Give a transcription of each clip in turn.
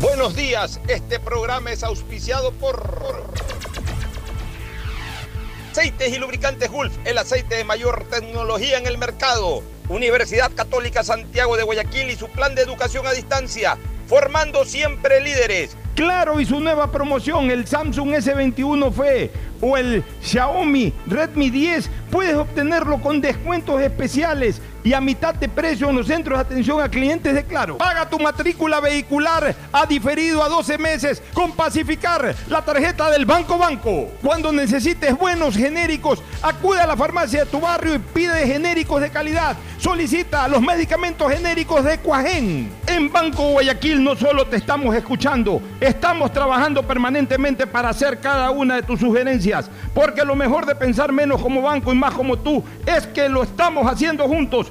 Buenos días, este programa es auspiciado por Aceites y Lubricantes Gulf, el aceite de mayor tecnología en el mercado. Universidad Católica Santiago de Guayaquil y su plan de educación a distancia, formando siempre líderes. Claro, y su nueva promoción, el Samsung S21 FE o el Xiaomi Redmi 10, puedes obtenerlo con descuentos especiales y a mitad de precio en los centros de atención a clientes de Claro. Paga tu matrícula vehicular a diferido a 12 meses con Pacificar, la tarjeta del Banco Banco. Cuando necesites buenos genéricos, acude a la farmacia de tu barrio y pide genéricos de calidad. Solicita los medicamentos genéricos de Cuajén. En Banco Guayaquil no solo te estamos escuchando, estamos trabajando permanentemente para hacer cada una de tus sugerencias, porque lo mejor de pensar menos como banco y más como tú es que lo estamos haciendo juntos.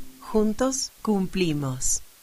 Juntos cumplimos.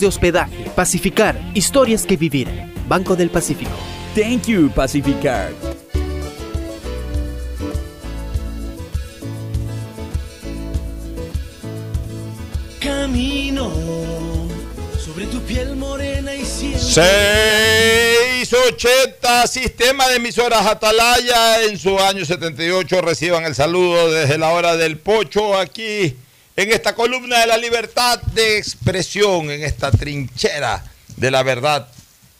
de hospedaje. Pacificar, historias que vivir. Banco del Pacífico. Thank you, Pacificar. Camino sobre tu piel morena y siempre. 680 Sistema de emisoras Atalaya en su año 78 reciban el saludo desde la hora del pocho aquí en esta columna de la libertad de expresión, en esta trinchera de la verdad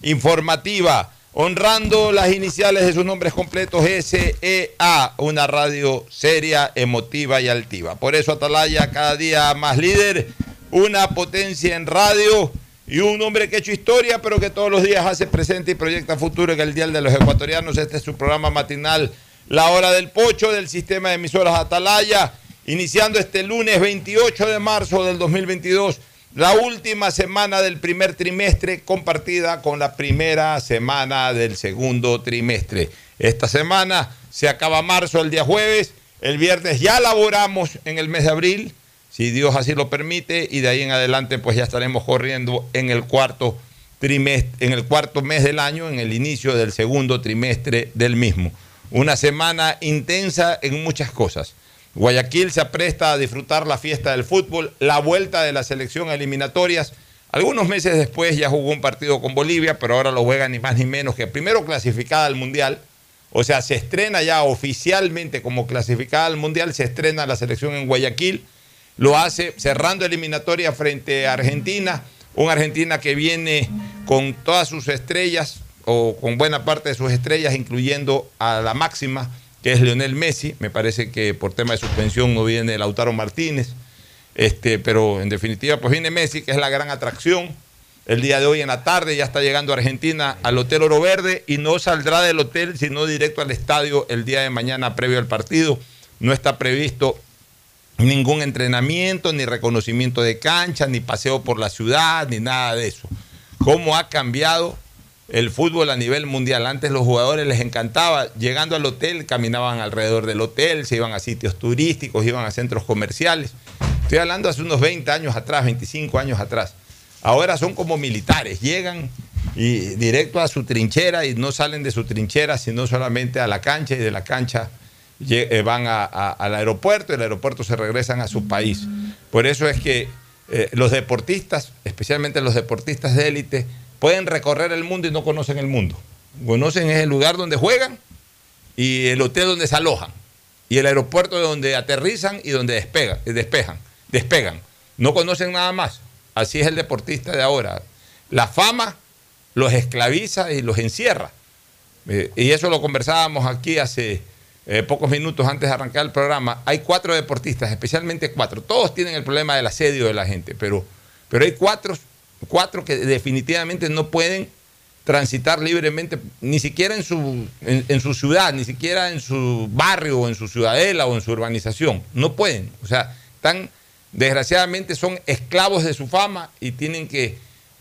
informativa, honrando las iniciales de sus nombres completos SEA, una radio seria, emotiva y altiva. Por eso Atalaya cada día más líder, una potencia en radio y un hombre que ha hecho historia, pero que todos los días hace presente y proyecta futuro en el Día de los Ecuatorianos. Este es su programa matinal, La Hora del Pocho, del sistema de emisoras Atalaya, iniciando este lunes 28 de marzo del 2022, la última semana del primer trimestre compartida con la primera semana del segundo trimestre. Esta semana se acaba marzo el día jueves, el viernes ya laboramos en el mes de abril si Dios así lo permite, y de ahí en adelante pues ya estaremos corriendo en el cuarto trimestre, en el cuarto mes del año, en el inicio del segundo trimestre del mismo. Una semana intensa en muchas cosas. Guayaquil se apresta a disfrutar la fiesta del fútbol, la vuelta de la selección a eliminatorias. Algunos meses después ya jugó un partido con Bolivia, pero ahora lo juega ni más ni menos que primero clasificada al Mundial, O sea, se estrena ya oficialmente como clasificada al Mundial, se estrena la selección en Guayaquil, lo hace cerrando eliminatoria frente a Argentina, una Argentina que viene con todas sus estrellas o con buena parte de sus estrellas, incluyendo a la máxima, que es Lionel Messi. Me parece que por tema de suspensión no viene Lautaro Martínez. Este, pero en definitiva, pues viene Messi, que es la gran atracción. El día de hoy en la tarde ya está llegando a Argentina al Hotel Oro Verde y no saldrá del hotel, sino directo al estadio el día de mañana previo al partido. No está previsto ningún entrenamiento, ni reconocimiento de cancha, ni paseo por la ciudad, ni nada de eso. ¿Cómo ha cambiado el fútbol a nivel mundial? Antes los jugadores les encantaba, llegando al hotel, caminaban alrededor del hotel, se iban a sitios turísticos, iban a centros comerciales. Estoy hablando hace unos 20 años atrás, 25 años atrás. Ahora son como militares, llegan y directo a su trinchera y no salen de su trinchera, sino solamente a la cancha y de la cancha eh, van al aeropuerto y del aeropuerto se regresan a su país. Por eso es que eh, los deportistas, especialmente los deportistas de élite, pueden recorrer el mundo y no conocen el mundo. Conocen el lugar donde juegan y el hotel donde se alojan y el aeropuerto donde aterrizan y donde despegan, despejan, despegan. No conocen nada más. Así es el deportista de ahora. La fama los esclaviza y los encierra. Eh, y eso lo conversábamos aquí hace eh, pocos minutos antes de arrancar el programa, hay cuatro deportistas, especialmente cuatro. Todos tienen el problema del asedio de la gente, pero, pero hay cuatro, cuatro que definitivamente no pueden transitar libremente, ni siquiera en su, en, su ciudad, ni siquiera en su barrio, o en su ciudadela o en su urbanización. No pueden. O sea, están, desgraciadamente son esclavos de su fama y tienen que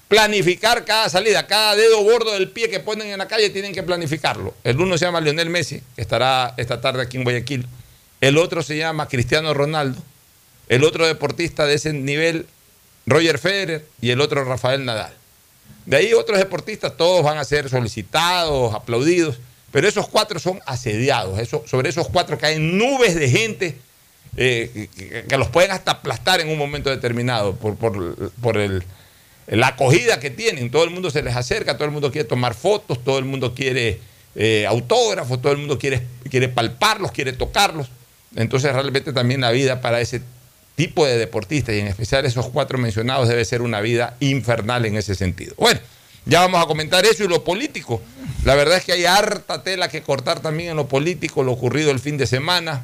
planificar cada salida, cada dedo gordo del pie que ponen en la calle tienen que planificarlo. El uno se llama Lionel Messi, que estará esta tarde aquí en Guayaquil. El otro se llama Cristiano Ronaldo. El otro deportista de ese nivel, Roger Federer. Y el otro, Rafael Nadal. De ahí otros deportistas, todos van a ser solicitados, aplaudidos. Pero esos cuatro son asediados. Eso, sobre esos cuatro caen nubes de gente eh, que, los pueden hasta aplastar en un momento determinado por, por el la acogida que tienen. Todo el mundo se les acerca, todo el mundo quiere tomar fotos, todo el mundo quiere eh, autógrafos, todo el mundo quiere, quiere palparlos, quiere tocarlos. Entonces realmente también la vida para ese tipo de deportistas y en especial esos cuatro mencionados debe ser una vida infernal en ese sentido. Bueno, ya vamos a comentar eso y lo político. La verdad es que hay harta tela que cortar también en lo político, lo ocurrido el fin de semana,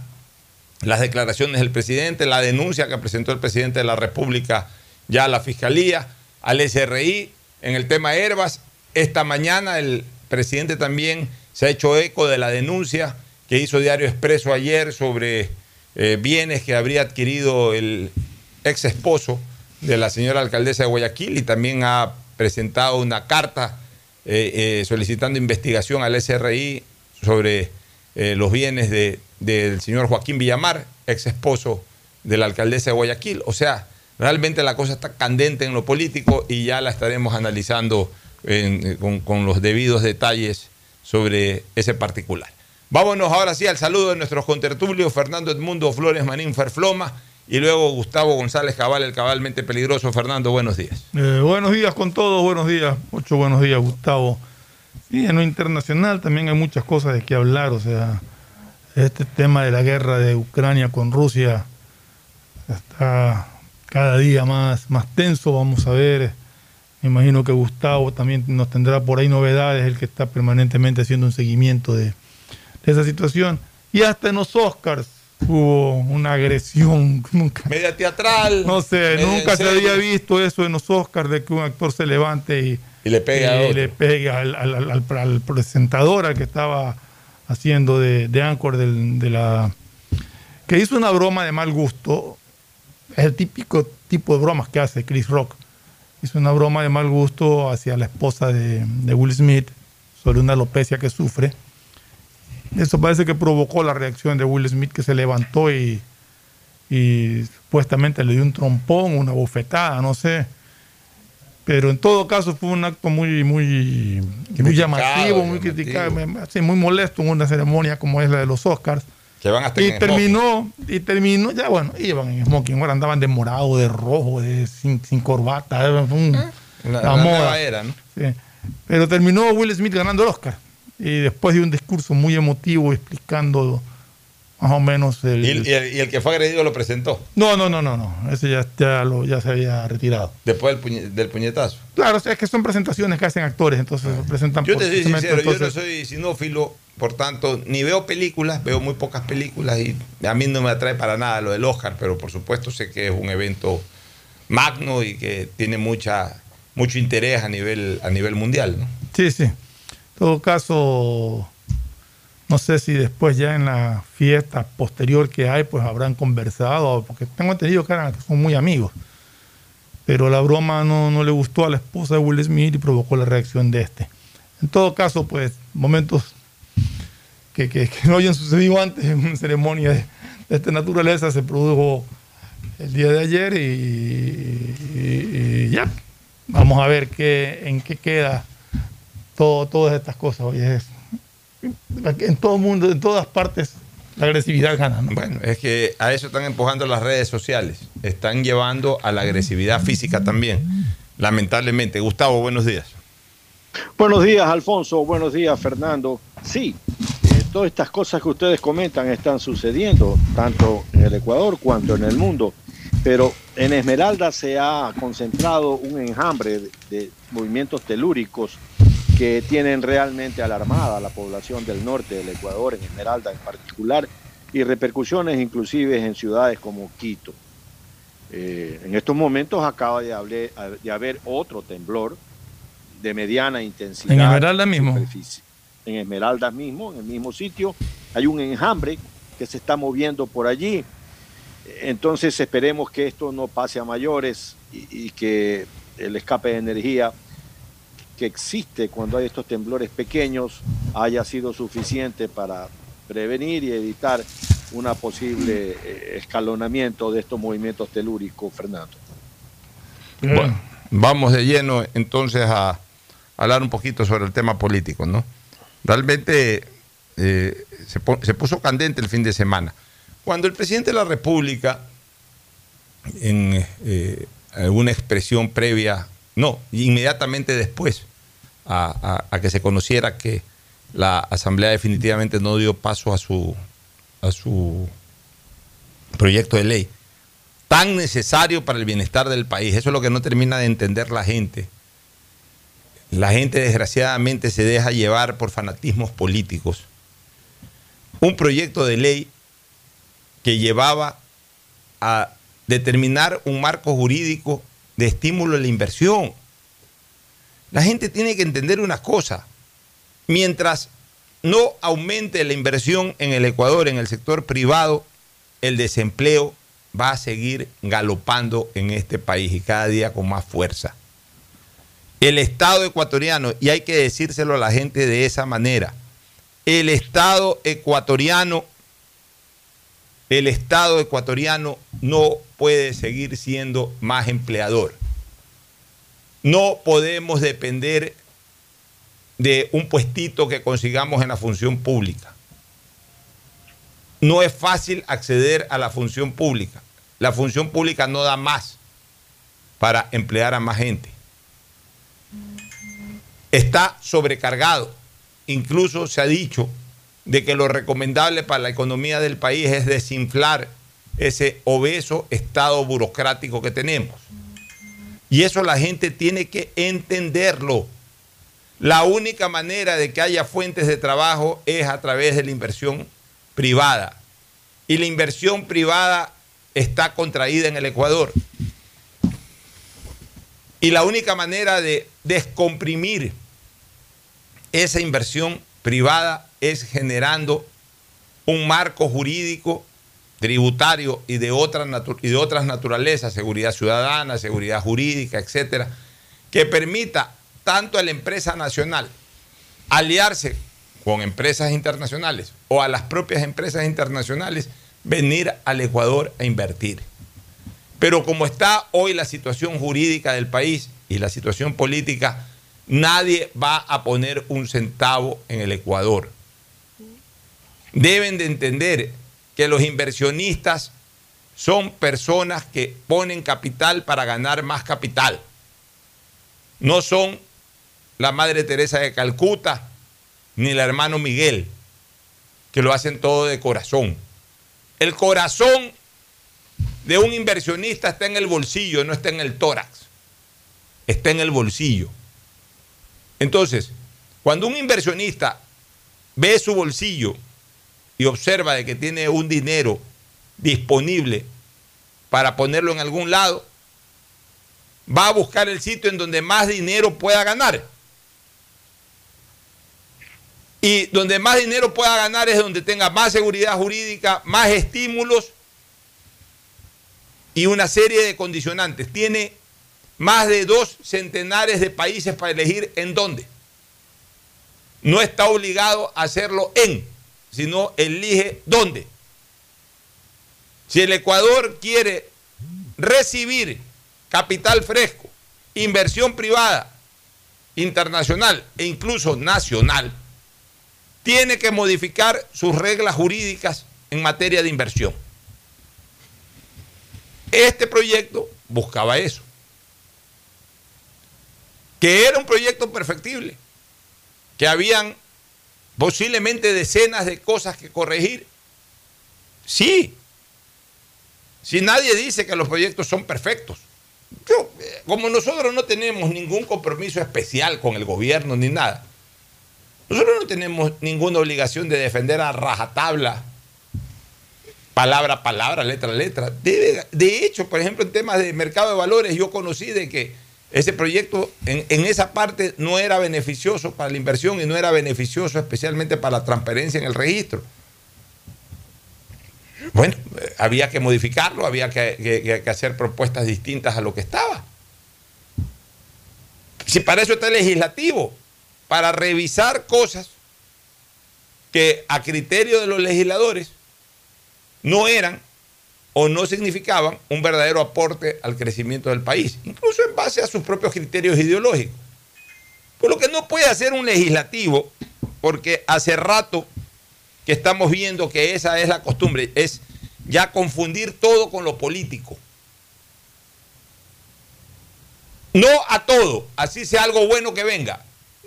las declaraciones del presidente, la denuncia que presentó el presidente de la República ya a la Fiscalía al SRI en el tema Herbas. Esta mañana el presidente también se ha hecho eco de la denuncia que hizo Diario Expreso ayer sobre eh, bienes que habría adquirido el ex esposo de la señora alcaldesa de Guayaquil y también ha presentado una carta eh, eh, solicitando investigación al SRI sobre los bienes del señor Joaquín Villamar, ex esposo de la alcaldesa de Guayaquil. O sea, Realmente la cosa está candente en lo político y ya la estaremos analizando con, los debidos detalles sobre ese particular. Vámonos ahora sí al saludo de nuestros contertulios, Fernando Edmundo Flores Manín Ferfloma y luego Gustavo González Cabal, el cabalmente peligroso. Fernando, buenos días. Eh, buenos días con todos, buenos días. Muchos buenos días, Gustavo. Y en lo internacional también hay muchas cosas de qué hablar, o sea, este tema de la guerra de Ucrania con Rusia está cada día más, más tenso, vamos a ver. Me imagino que Gustavo también nos tendrá por ahí novedades, el que está permanentemente haciendo un seguimiento de, esa situación. Y hasta en los Oscars hubo una agresión. Nunca, media teatral. No sé, nunca se había visto eso en los Oscars de que un actor se levante y, le pega, y le pega al, presentador, al que estaba haciendo de, de Anchor de la. que hizo una broma de mal gusto es el típico tipo de bromas que hace Chris Rock. Hizo una broma de mal gusto hacia la esposa de, Will Smith sobre una alopecia que sufre. Eso parece que provocó la reacción de Will Smith que se levantó y, y supuestamente le dio un trompón, una bofetada, no sé. Pero en todo caso fue un acto muy, muy, muy llamativo, muy criticado, muy molesto en una ceremonia como es la de los Oscars y terminó, y terminó, ya bueno, iban en smoking, ahora andaban de morado, de rojo, de, sin, corbata, un, la, moda. Era, ¿no? Pero terminó Will Smith ganando el Oscar. Y después de un discurso muy emotivo explicando más o menos el... ¿Y el, y el- y el que fue agredido lo presentó No, no, no, no, no, ese ya, ya, lo, ya se había retirado. después del, puñe- del puñetazo. Claro, o sea, es que son presentaciones que hacen actores, entonces se presentan Yo te soy sincero, yo no soy sinófilo, por tanto, ni veo películas, veo muy pocas películas y a mí no me atrae para nada lo del Oscar, pero por supuesto sé que es un evento magno y que tiene mucha mucho interés a nivel a nivel mundial, ¿no? Sí, sí. Todo caso, no sé si después ya en la fiesta posterior que hay, pues habrán conversado, porque tengo entendido que, eran- son muy amigos. Pero la broma no, no le gustó a la esposa de Will Smith y provocó la reacción de este. En todo caso, pues momentos que, que- que no hayan sucedido antes en una ceremonia de, de esta naturaleza se produjo el día de ayer y, y- y ya. Vamos a ver qué, en qué queda todo, todas estas cosas. Oye, es- en todo el mundo, en todas partes, la agresividad gana. ¿no? Bueno, es que a eso están empujando las redes sociales, están llevando a la agresividad física también, lamentablemente. Gustavo, buenos días. Buenos días, Alfonso. Buenos días, Fernando. Sí, eh, todas estas cosas que ustedes comentan están sucediendo, tanto en el Ecuador cuanto en el mundo. Pero en Esmeralda se ha concentrado un enjambre de, de movimientos telúricos que tienen realmente alarmada a la población del norte del Ecuador, en Esmeralda en particular, y repercusiones inclusive en ciudades como Quito. Eh, en estos momentos acaba de, haber otro temblor de mediana intensidad. En Esmeralda mismo. superficie. En Esmeralda mismo, en el mismo sitio, hay un enjambre que se está moviendo por allí. Entonces esperemos que esto no pase a mayores y, y que el escape de energía que existe cuando hay estos temblores pequeños haya sido suficiente para prevenir y evitar una posible eh, escalonamiento de estos movimientos telúricos, Fernando. Bueno, vamos de lleno entonces a hablar un poquito sobre el tema político, ¿no? Realmente eh, se, se puso candente el fin de semana. Cuando el presidente de la República, en eh, alguna expresión previa, no, inmediatamente después a, que se conociera que la Asamblea definitivamente no dio paso a su, a su proyecto de ley, tan necesario para el bienestar del país. Eso es lo que no termina de entender la gente. La gente desgraciadamente se deja llevar por fanatismos políticos. Un proyecto de ley que llevaba a determinar un marco jurídico de estímulo a la inversión. La gente tiene que entender una cosa. Mientras no aumente la inversión en el Ecuador, en el sector privado, el desempleo va a seguir galopando en este país y cada día con más fuerza. El Estado ecuatoriano, y hay que decírselo a la gente de esa manera, el Estado ecuatoriano, el Estado ecuatoriano no puede seguir siendo más empleador. No podemos depender de un puestito que consigamos en la función pública. No es fácil acceder a la función pública. La función pública no da más para emplear a más gente. Está sobrecargado. Incluso se ha dicho de que lo recomendable para la economía del país es desinflar ese obeso estado burocrático que tenemos. Y eso la gente tiene que entenderlo. La única manera de que haya fuentes de trabajo es a través de la inversión privada. Y la inversión privada está contraída en el Ecuador. Y la única manera de descomprimir esa inversión privada es generando un marco jurídico, tributario y de, otras y de otras naturalezas, seguridad ciudadana, seguridad jurídica, etcétera, que permita tanto a la empresa nacional aliarse con empresas internacionales o a las propias empresas internacionales venir al Ecuador a invertir. Pero como está hoy la situación jurídica del país y la situación política, nadie va a poner un centavo en el Ecuador. Deben de entender que los inversionistas son personas que ponen capital para ganar más capital. No son la Madre Teresa de Calcuta, ni el hermano Miguel, que lo hacen todo de corazón. El corazón de un inversionista está en el bolsillo, no está en el tórax, está en el bolsillo. Entonces, cuando un inversionista ve su bolsillo y observa de que tiene un dinero disponible para ponerlo en algún lado, va a buscar el sitio en donde más dinero pueda ganar. Y donde más dinero pueda ganar es donde tenga más seguridad jurídica, más estímulos y una serie de condicionantes. Tiene más de dos centenares de países para elegir en dónde. No está obligado a hacerlo en, sino elige dónde. Si el Ecuador quiere recibir capital fresco, inversión privada, internacional e incluso nacional, tiene que modificar sus reglas jurídicas en materia de inversión. Este proyecto buscaba eso. Que era un proyecto perfectible, que habían posiblemente decenas de cosas que corregir. Sí, si nadie dice que los proyectos son perfectos. Eh, como nosotros no tenemos ningún compromiso especial con el gobierno ni nada, nosotros no tenemos ninguna obligación de defender a rajatabla, palabra a palabra, letra a letra. De hecho, por ejemplo, en temas de mercado de valores, yo conocí de que ese proyecto en, esa parte no era beneficioso para la inversión y no era beneficioso especialmente para la transparencia en el registro. Bueno, eh, había que modificarlo, había que, que hacer propuestas distintas a lo que estaba. Si para eso está el legislativo, para revisar cosas que a criterio de los legisladores no eran o no significaban un verdadero aporte al crecimiento del país, incluso en base a sus propios criterios ideológicos. Por lo que no puede hacer un legislativo, porque hace rato que estamos viendo que esa es la costumbre, es ya confundir todo con lo político. No a todo, así sea algo bueno que venga,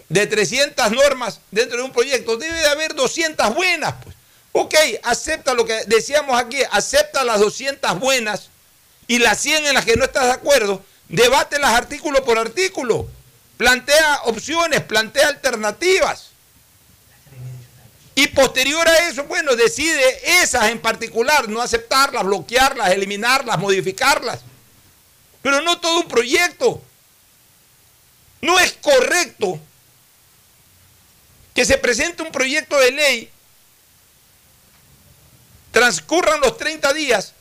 de 300 normas dentro de un proyecto, debe de haber 200 buenas. Pues. Ok, acepta lo que decíamos aquí, acepta las 200 buenas y las 100 en las que no estás de acuerdo, debátelas artículo por artículo, plantea opciones, plantea alternativas. Y posterior a eso, bueno, decide esas en particular, no aceptarlas, bloquearlas, eliminarlas, modificarlas. Pero no todo un proyecto. No es correcto que se presente un proyecto de ley, transcurran los 30 días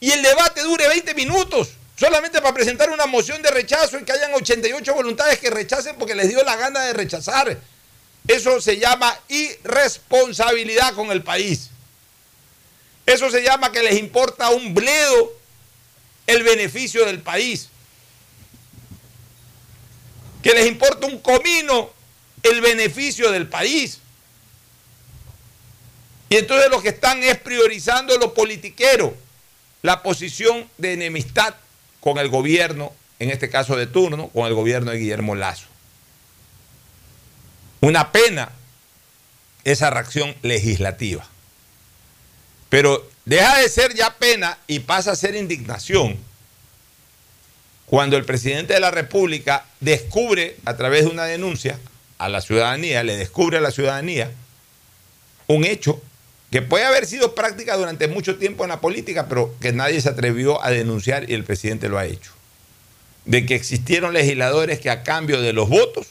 y el debate dure 20 minutos, solamente para presentar una moción de rechazo y que hayan 88 voluntades que rechacen porque les dio la gana de rechazar. Eso se llama irresponsabilidad con el país. Eso se llama que les importa un bledo el beneficio del país. Que les importa un comino el beneficio del país. Y entonces lo que están es priorizando lo politiquero, la posición de enemistad con el gobierno, en este caso de turno, con el gobierno de Guillermo Lazo. Una pena esa reacción legislativa. Pero deja de ser ya pena y pasa a ser indignación cuando el presidente de la República descubre a través de una denuncia a la ciudadanía, le descubre a la ciudadanía un hecho que puede haber sido práctica durante mucho tiempo en la política, pero que nadie se atrevió a denunciar y el presidente lo ha hecho. De que existieron legisladores que a cambio de los votos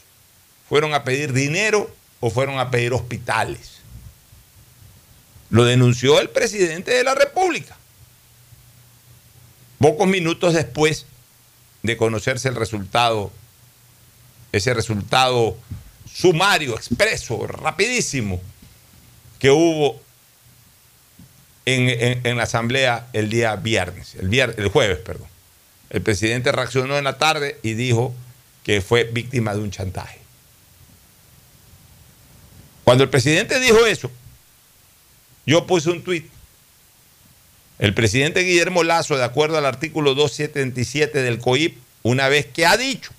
fueron a pedir dinero o fueron a pedir hospitales. Lo denunció el presidente de la República. Pocos minutos después de conocerse el resultado, ese resultado sumario, expreso, rapidísimo que hubo en, la asamblea el día viernes, el, el jueves, perdón. El presidente reaccionó en la tarde y dijo que fue víctima de un chantaje. Cuando el presidente dijo eso, yo puse un tuit. El presidente Guillermo Lazo, de acuerdo al artículo 277 del COIP, una vez que ha dicho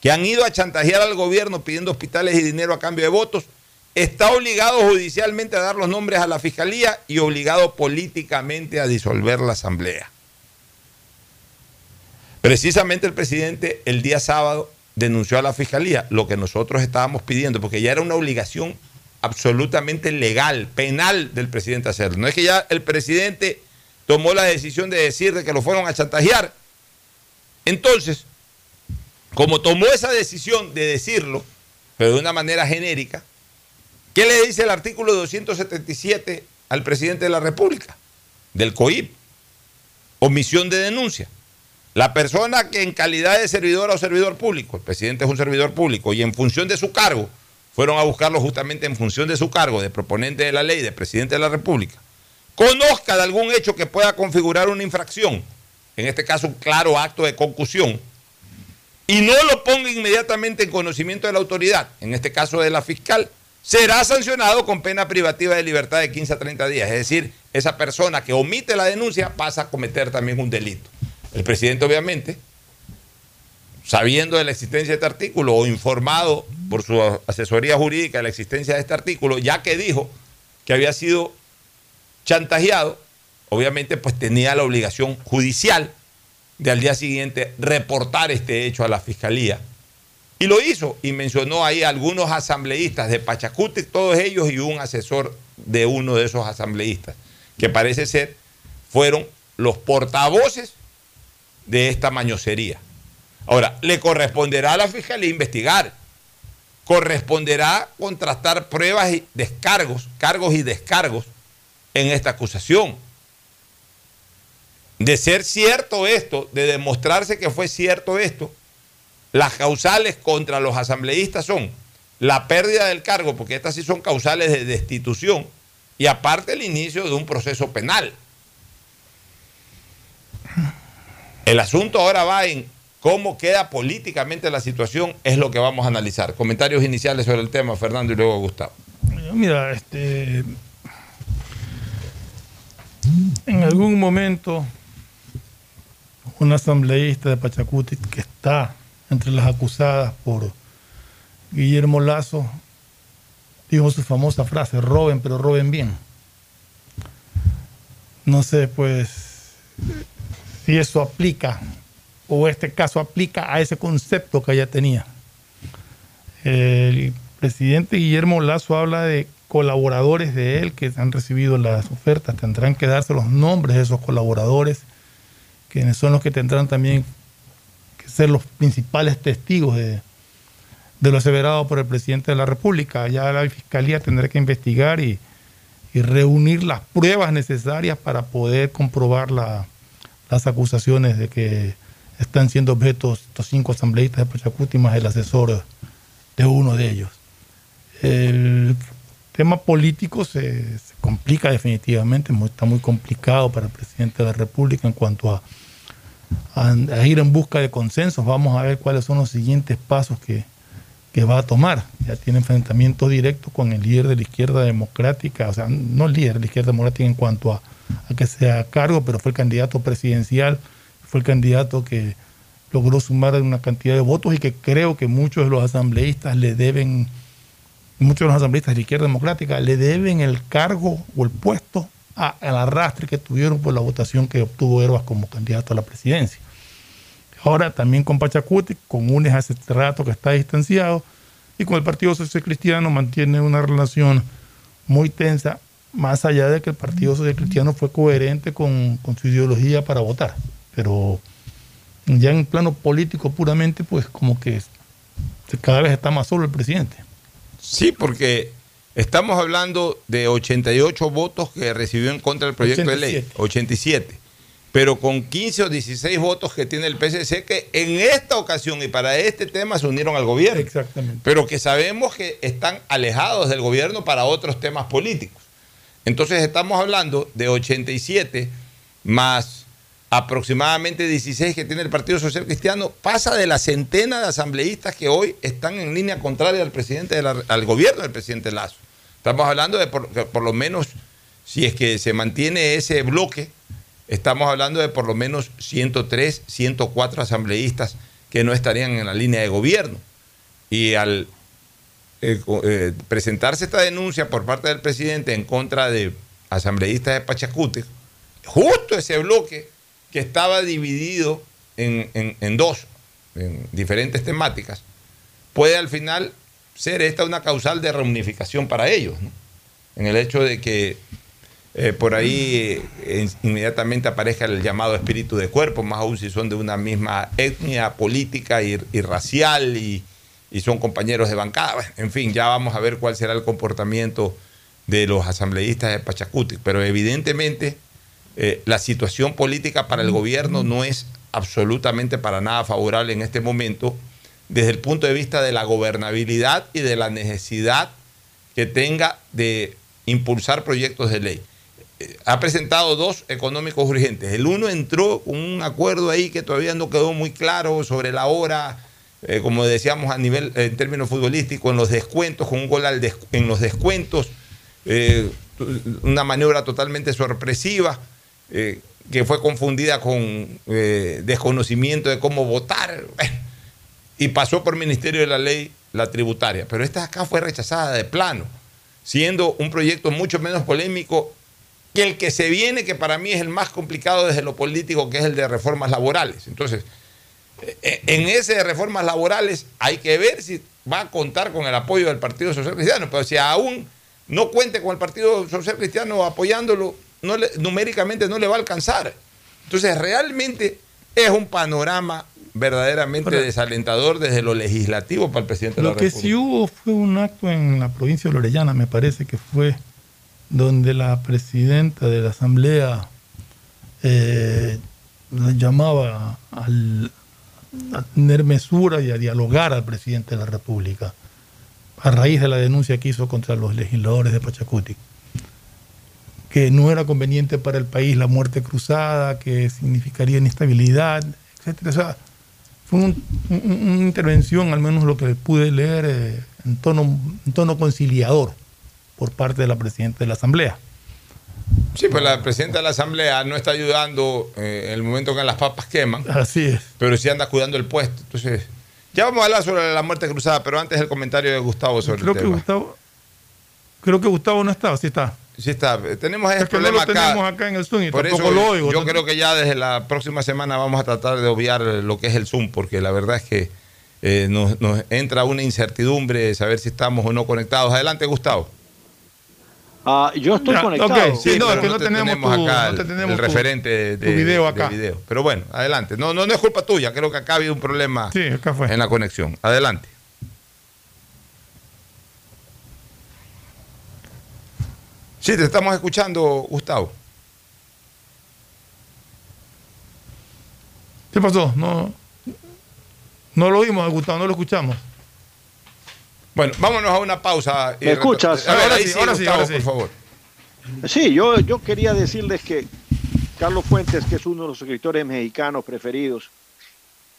que han ido a chantajear al gobierno pidiendo hospitales y dinero a cambio de votos, está obligado judicialmente a dar los nombres a la fiscalía y obligado políticamente a disolver la asamblea. Precisamente el presidente el día sábado denunció a la fiscalía lo que nosotros estábamos pidiendo, porque ya era una obligación absolutamente legal, penal del presidente hacerlo. No es que ya el presidente tomó la decisión de decir de que lo fueron a chantajear. Entonces, como tomó esa decisión de decirlo, pero de una manera genérica, ¿qué le dice el artículo 277 al presidente de la República? Del COIP. Omisión de denuncia. La persona que en calidad de servidora o servidor público, el presidente es un servidor público, y en función de su cargo, fueron a buscarlo justamente en función de su cargo de proponente de la ley, de presidente de la República, conozca de algún hecho que pueda configurar una infracción, en este caso un claro acto de concusión, y no lo ponga inmediatamente en conocimiento de la autoridad, en este caso de la fiscal, será sancionado con pena privativa de libertad de 15 a 30 días. Es decir, esa persona que omite la denuncia pasa a cometer también un delito. El presidente, obviamente, sabiendo de la existencia de este artículo o informado por su asesoría jurídica de la existencia de este artículo, ya que dijo que había sido chantajeado, obviamente pues tenía la obligación judicial de al día siguiente reportar este hecho a la fiscalía. Y lo hizo y mencionó ahí algunos asambleístas de Pachacuti, todos ellos y un asesor de uno de esos asambleístas, que parece ser fueron los portavoces de esta mañosería. Ahora, le corresponderá a la fiscalía investigar, corresponderá contrastar pruebas y descargos, cargos y descargos en esta acusación. De ser cierto esto, de demostrarse que fue cierto esto, las causales contra los asambleístas son la pérdida del cargo, porque estas sí son causales de destitución, y aparte el inicio de un proceso penal. El asunto ahora va en cómo queda políticamente la situación, es lo que vamos a analizar. Comentarios iniciales sobre el tema, Fernando, y luego Gustavo. Mira, este, en algún momento un asambleísta de Pachacuti que está entre las acusadas por Guillermo Lazo dijo su famosa frase, roben, pero roben bien. No sé, pues, si eso aplica o este caso aplica a ese concepto que ella tenía. El presidente Guillermo Lazo habla de colaboradores de él que han recibido las ofertas. Tendrán que darse los nombres de esos colaboradores, quienes son los que tendrán también ser los principales testigos de, de lo aseverado por el presidente de la República. Ya la Fiscalía tendrá que investigar y, y reunir las pruebas necesarias para poder comprobar la, las acusaciones de que están siendo objetos estos cinco asambleístas de Pachacuti más el asesor de uno de ellos. El tema político se, complica definitivamente, está muy complicado para el presidente de la República en cuanto a, ir en busca de consensos. Vamos a ver cuáles son los siguientes pasos que, que va a tomar. Ya tiene enfrentamiento directo con el líder de la izquierda democrática, o sea, no el líder de la izquierda democrática en cuanto a, a que sea cargo, pero fue el candidato presidencial fue el candidato que logró sumar una cantidad de votos y que creo que muchos de los asambleístas le deben, muchos de los asambleístas de la izquierda democrática le deben el cargo o el puesto al arrastre que tuvieron por la votación que obtuvo Herbas como candidato a la presidencia. Ahora también con Pachacuti, con UNES hace rato que está distanciado y con el Partido Social Cristiano mantiene una relación muy tensa, más allá de que el Partido Social Cristiano fue coherente con, con su ideología para votar pero ya en plano político puramente, pues como que cada vez está más solo el presidente. Sí, porque estamos hablando de 88 votos que recibió en contra del proyecto de ley, 87, pero con 15 o 16 votos que tiene el PSC que en esta ocasión y para este tema se unieron al gobierno. Exactamente. Pero que sabemos que están alejados del gobierno para otros temas políticos. Entonces estamos hablando de 87 más aproximadamente 16 que tiene el Partido Social Cristiano, pasa de la centena de asambleístas que hoy están en línea contraria al presidente al gobierno del presidente Lazo. Estamos hablando de por, por, lo menos, si es que se mantiene ese bloque, estamos hablando de por lo menos 103, 104 asambleístas que no estarían en la línea de gobierno. Y al eh, eh, presentarse esta denuncia por parte del presidente en contra de asambleístas de Pachacute, justo ese bloque que estaba dividido en, dos, en diferentes temáticas, puede al final ser esta una causal de reunificación para ellos, en el hecho de que eh, por ahí eh, inmediatamente aparezca el llamado espíritu de cuerpo, más aún si son de una misma etnia política y, racial y, son compañeros de bancada. En fin, ya vamos a ver cuál será el comportamiento de los asambleístas de Pachacuti. Pero evidentemente eh, la situación política para el gobierno no es absolutamente para nada favorable en este momento desde el punto de vista de la gobernabilidad y de la necesidad que tenga de impulsar proyectos de ley ha presentado dos económicos urgentes. El uno entró con un acuerdo ahí que todavía no quedó muy claro sobre la hora, eh, como decíamos a nivel en términos futbolísticos, en los descuentos, con un gol en los descuentos, eh, una maniobra totalmente sorpresiva. Eh, que fue confundida con desconocimiento de cómo votar y pasó por Ministerio de la Ley la tributaria. Pero esta acá fue rechazada de plano, siendo un proyecto mucho menos polémico que el que se viene, que para mí es el más complicado desde lo político, que es el de reformas laborales. Entonces, eh, en ese de reformas laborales hay que ver si va a contar con el apoyo del Partido Social Cristiano, pero si aún no cuente con el Partido Social Cristiano apoyándolo, no numéricamente no le va a alcanzar. Entonces, realmente es un panorama verdaderamente desalentador desde lo legislativo para el presidente de la República. Lo que sí hubo fue un acto en la provincia de Lorellana, me parece que fue donde la presidenta de la Asamblea eh, llamaba a tener mesura y a dialogar al presidente de la República a raíz de la denuncia que hizo contra los legisladores de Pachacuti, que no era conveniente para el país la muerte cruzada, que significaría inestabilidad, etc. O sea, fue una intervención, al menos lo que pude leer, eh, en, tono, en tono conciliador por parte de la presidenta de la Asamblea. Sí, pues la presidenta de la Asamblea no está ayudando eh, en el momento que las papas queman. Así es. Pero sí anda cuidando el puesto. Entonces, ya vamos a hablar sobre la muerte cruzada, pero antes el comentario de Gustavo sobre creo el que Gustavo, creo que Gustavo no está, sí está. Sí está. Tenemos ese problema tenemos acá. en el Zoom y Por eso lo oigo. Yo creo que ya desde la próxima semana vamos a tratar de obviar lo que es el Zoom, porque la verdad es que eh, nos, nos entra una incertidumbre de saber si estamos o no conectados. Adelante, Gustavo. Ah, yo estoy conectado. Sí, no, es que no, tenemos, acá el, referente de, video acá. Pero bueno, adelante. No, no, no es culpa tuya, creo que acá ha habido un problema en la conexión. Adelante. Sí, te estamos escuchando, Gustavo. ¿Qué pasó? No, no lo oímos, Gustavo, no lo escuchamos. Bueno, vámonos a una pausa. ¿Me escuchas? ahora, sí, ahora, sí, por favor. Sí, yo, yo quería decirles que Carlos Fuentes, que es uno de los escritores mexicanos preferidos,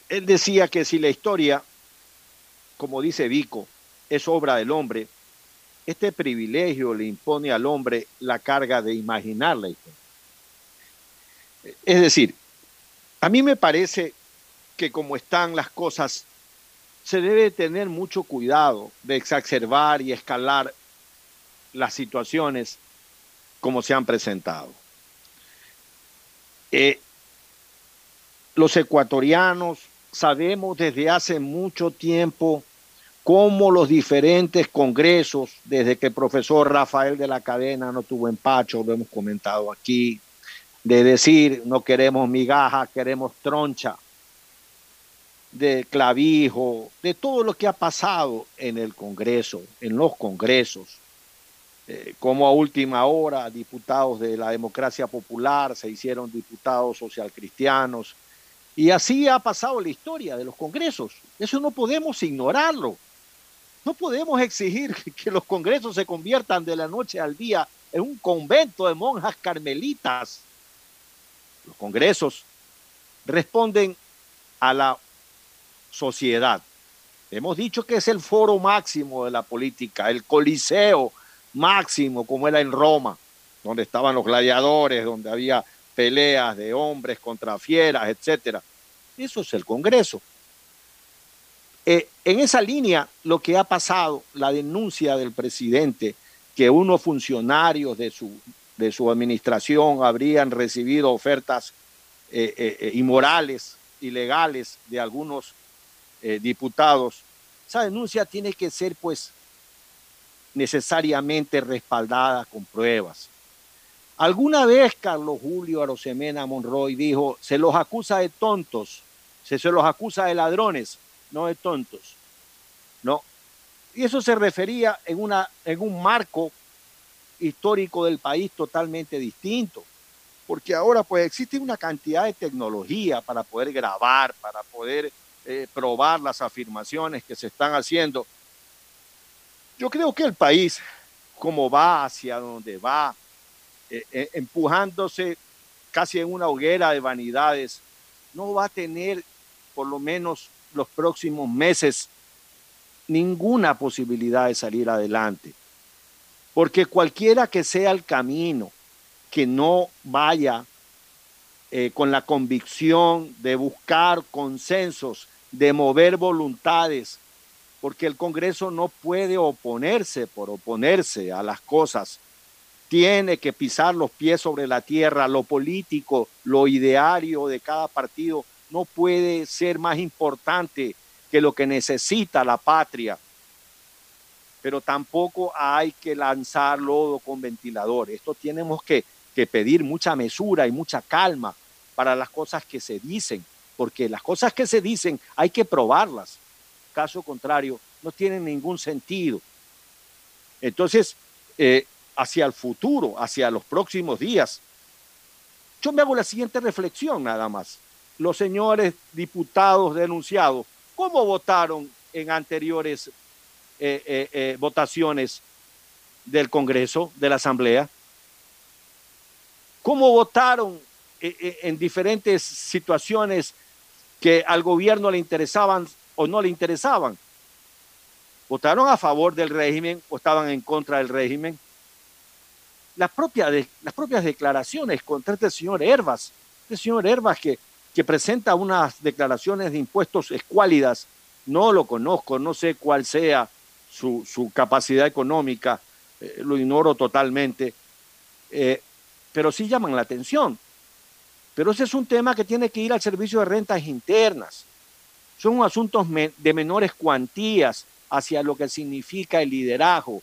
él decía que si la historia, como dice Vico, es obra del hombre, este privilegio le impone al hombre la carga de imaginar la historia. Es decir, a mí me parece que como están las cosas se debe tener mucho cuidado de exacerbar y escalar las situaciones como se han presentado. Eh, los ecuatorianos sabemos desde hace mucho tiempo cómo los diferentes congresos, desde que el profesor Rafael de la Cadena no tuvo empacho, lo hemos comentado aquí, de decir no queremos migaja, queremos troncha, de clavijo, de todo lo que ha pasado en el Congreso, en los Congresos, eh, como a última hora diputados de la democracia popular se hicieron diputados socialcristianos, y así ha pasado la historia de los Congresos. Eso no podemos ignorarlo. No podemos exigir que los Congresos se conviertan de la noche al día en un convento de monjas carmelitas. Los Congresos responden a la sociedad. Hemos dicho que es el foro máximo de la política, el coliseo máximo, como era en Roma, donde estaban los gladiadores, donde había peleas de hombres contra fieras, etcétera. Eso es el Congreso. Eh, en esa línea, lo que ha pasado, la denuncia del presidente, que unos funcionarios de su, de su administración habrían recibido ofertas eh, eh, inmorales, ilegales de algunos diputados, esa denuncia tiene que ser pues necesariamente respaldada con pruebas. Alguna vez Carlos Julio Arosemena Monroy dijo, se los acusa de tontos, se, se los acusa de ladrones, no de tontos. No. Y eso se refería en, una, en un marco histórico del país totalmente distinto. Porque ahora pues existe una cantidad de tecnología para poder grabar, para poder eh, probar las afirmaciones que se están haciendo. Yo creo que el país, como va hacia donde va, eh, eh, empujándose casi en una hoguera de vanidades, no va a tener por lo menos los próximos meses ninguna posibilidad de salir adelante. Porque cualquiera que sea el camino, que no vaya eh, con la convicción de buscar consensos, de mover voluntades, porque el Congreso no puede oponerse por oponerse a las cosas. Tiene que pisar los pies sobre la tierra, lo político, lo ideario de cada partido no puede ser más importante que lo que necesita la patria. Pero tampoco hay que lanzar lodo con ventilador. Esto tenemos que, que pedir mucha mesura y mucha calma para las cosas que se dicen, porque las cosas que se dicen hay que probarlas. Caso contrario, no tienen ningún sentido. Entonces, eh, hacia el futuro, hacia los próximos días, yo me hago la siguiente reflexión nada más los señores diputados denunciados, ¿cómo votaron en anteriores eh, eh, eh, votaciones del Congreso, de la Asamblea? ¿Cómo votaron en diferentes situaciones que al gobierno le interesaban o no le interesaban? ¿Votaron a favor del régimen o estaban en contra del régimen? Las propias, las propias declaraciones contra este señor Herbas, este señor Herbas que que presenta unas declaraciones de impuestos escuálidas. No lo conozco, no sé cuál sea su, capacidad económica, eh, lo ignoro totalmente, eh, pero sí llaman la atención. Pero ese es un tema que tiene que ir al servicio de rentas internas. Son asuntos de menores cuantías hacia lo que significa el liderazgo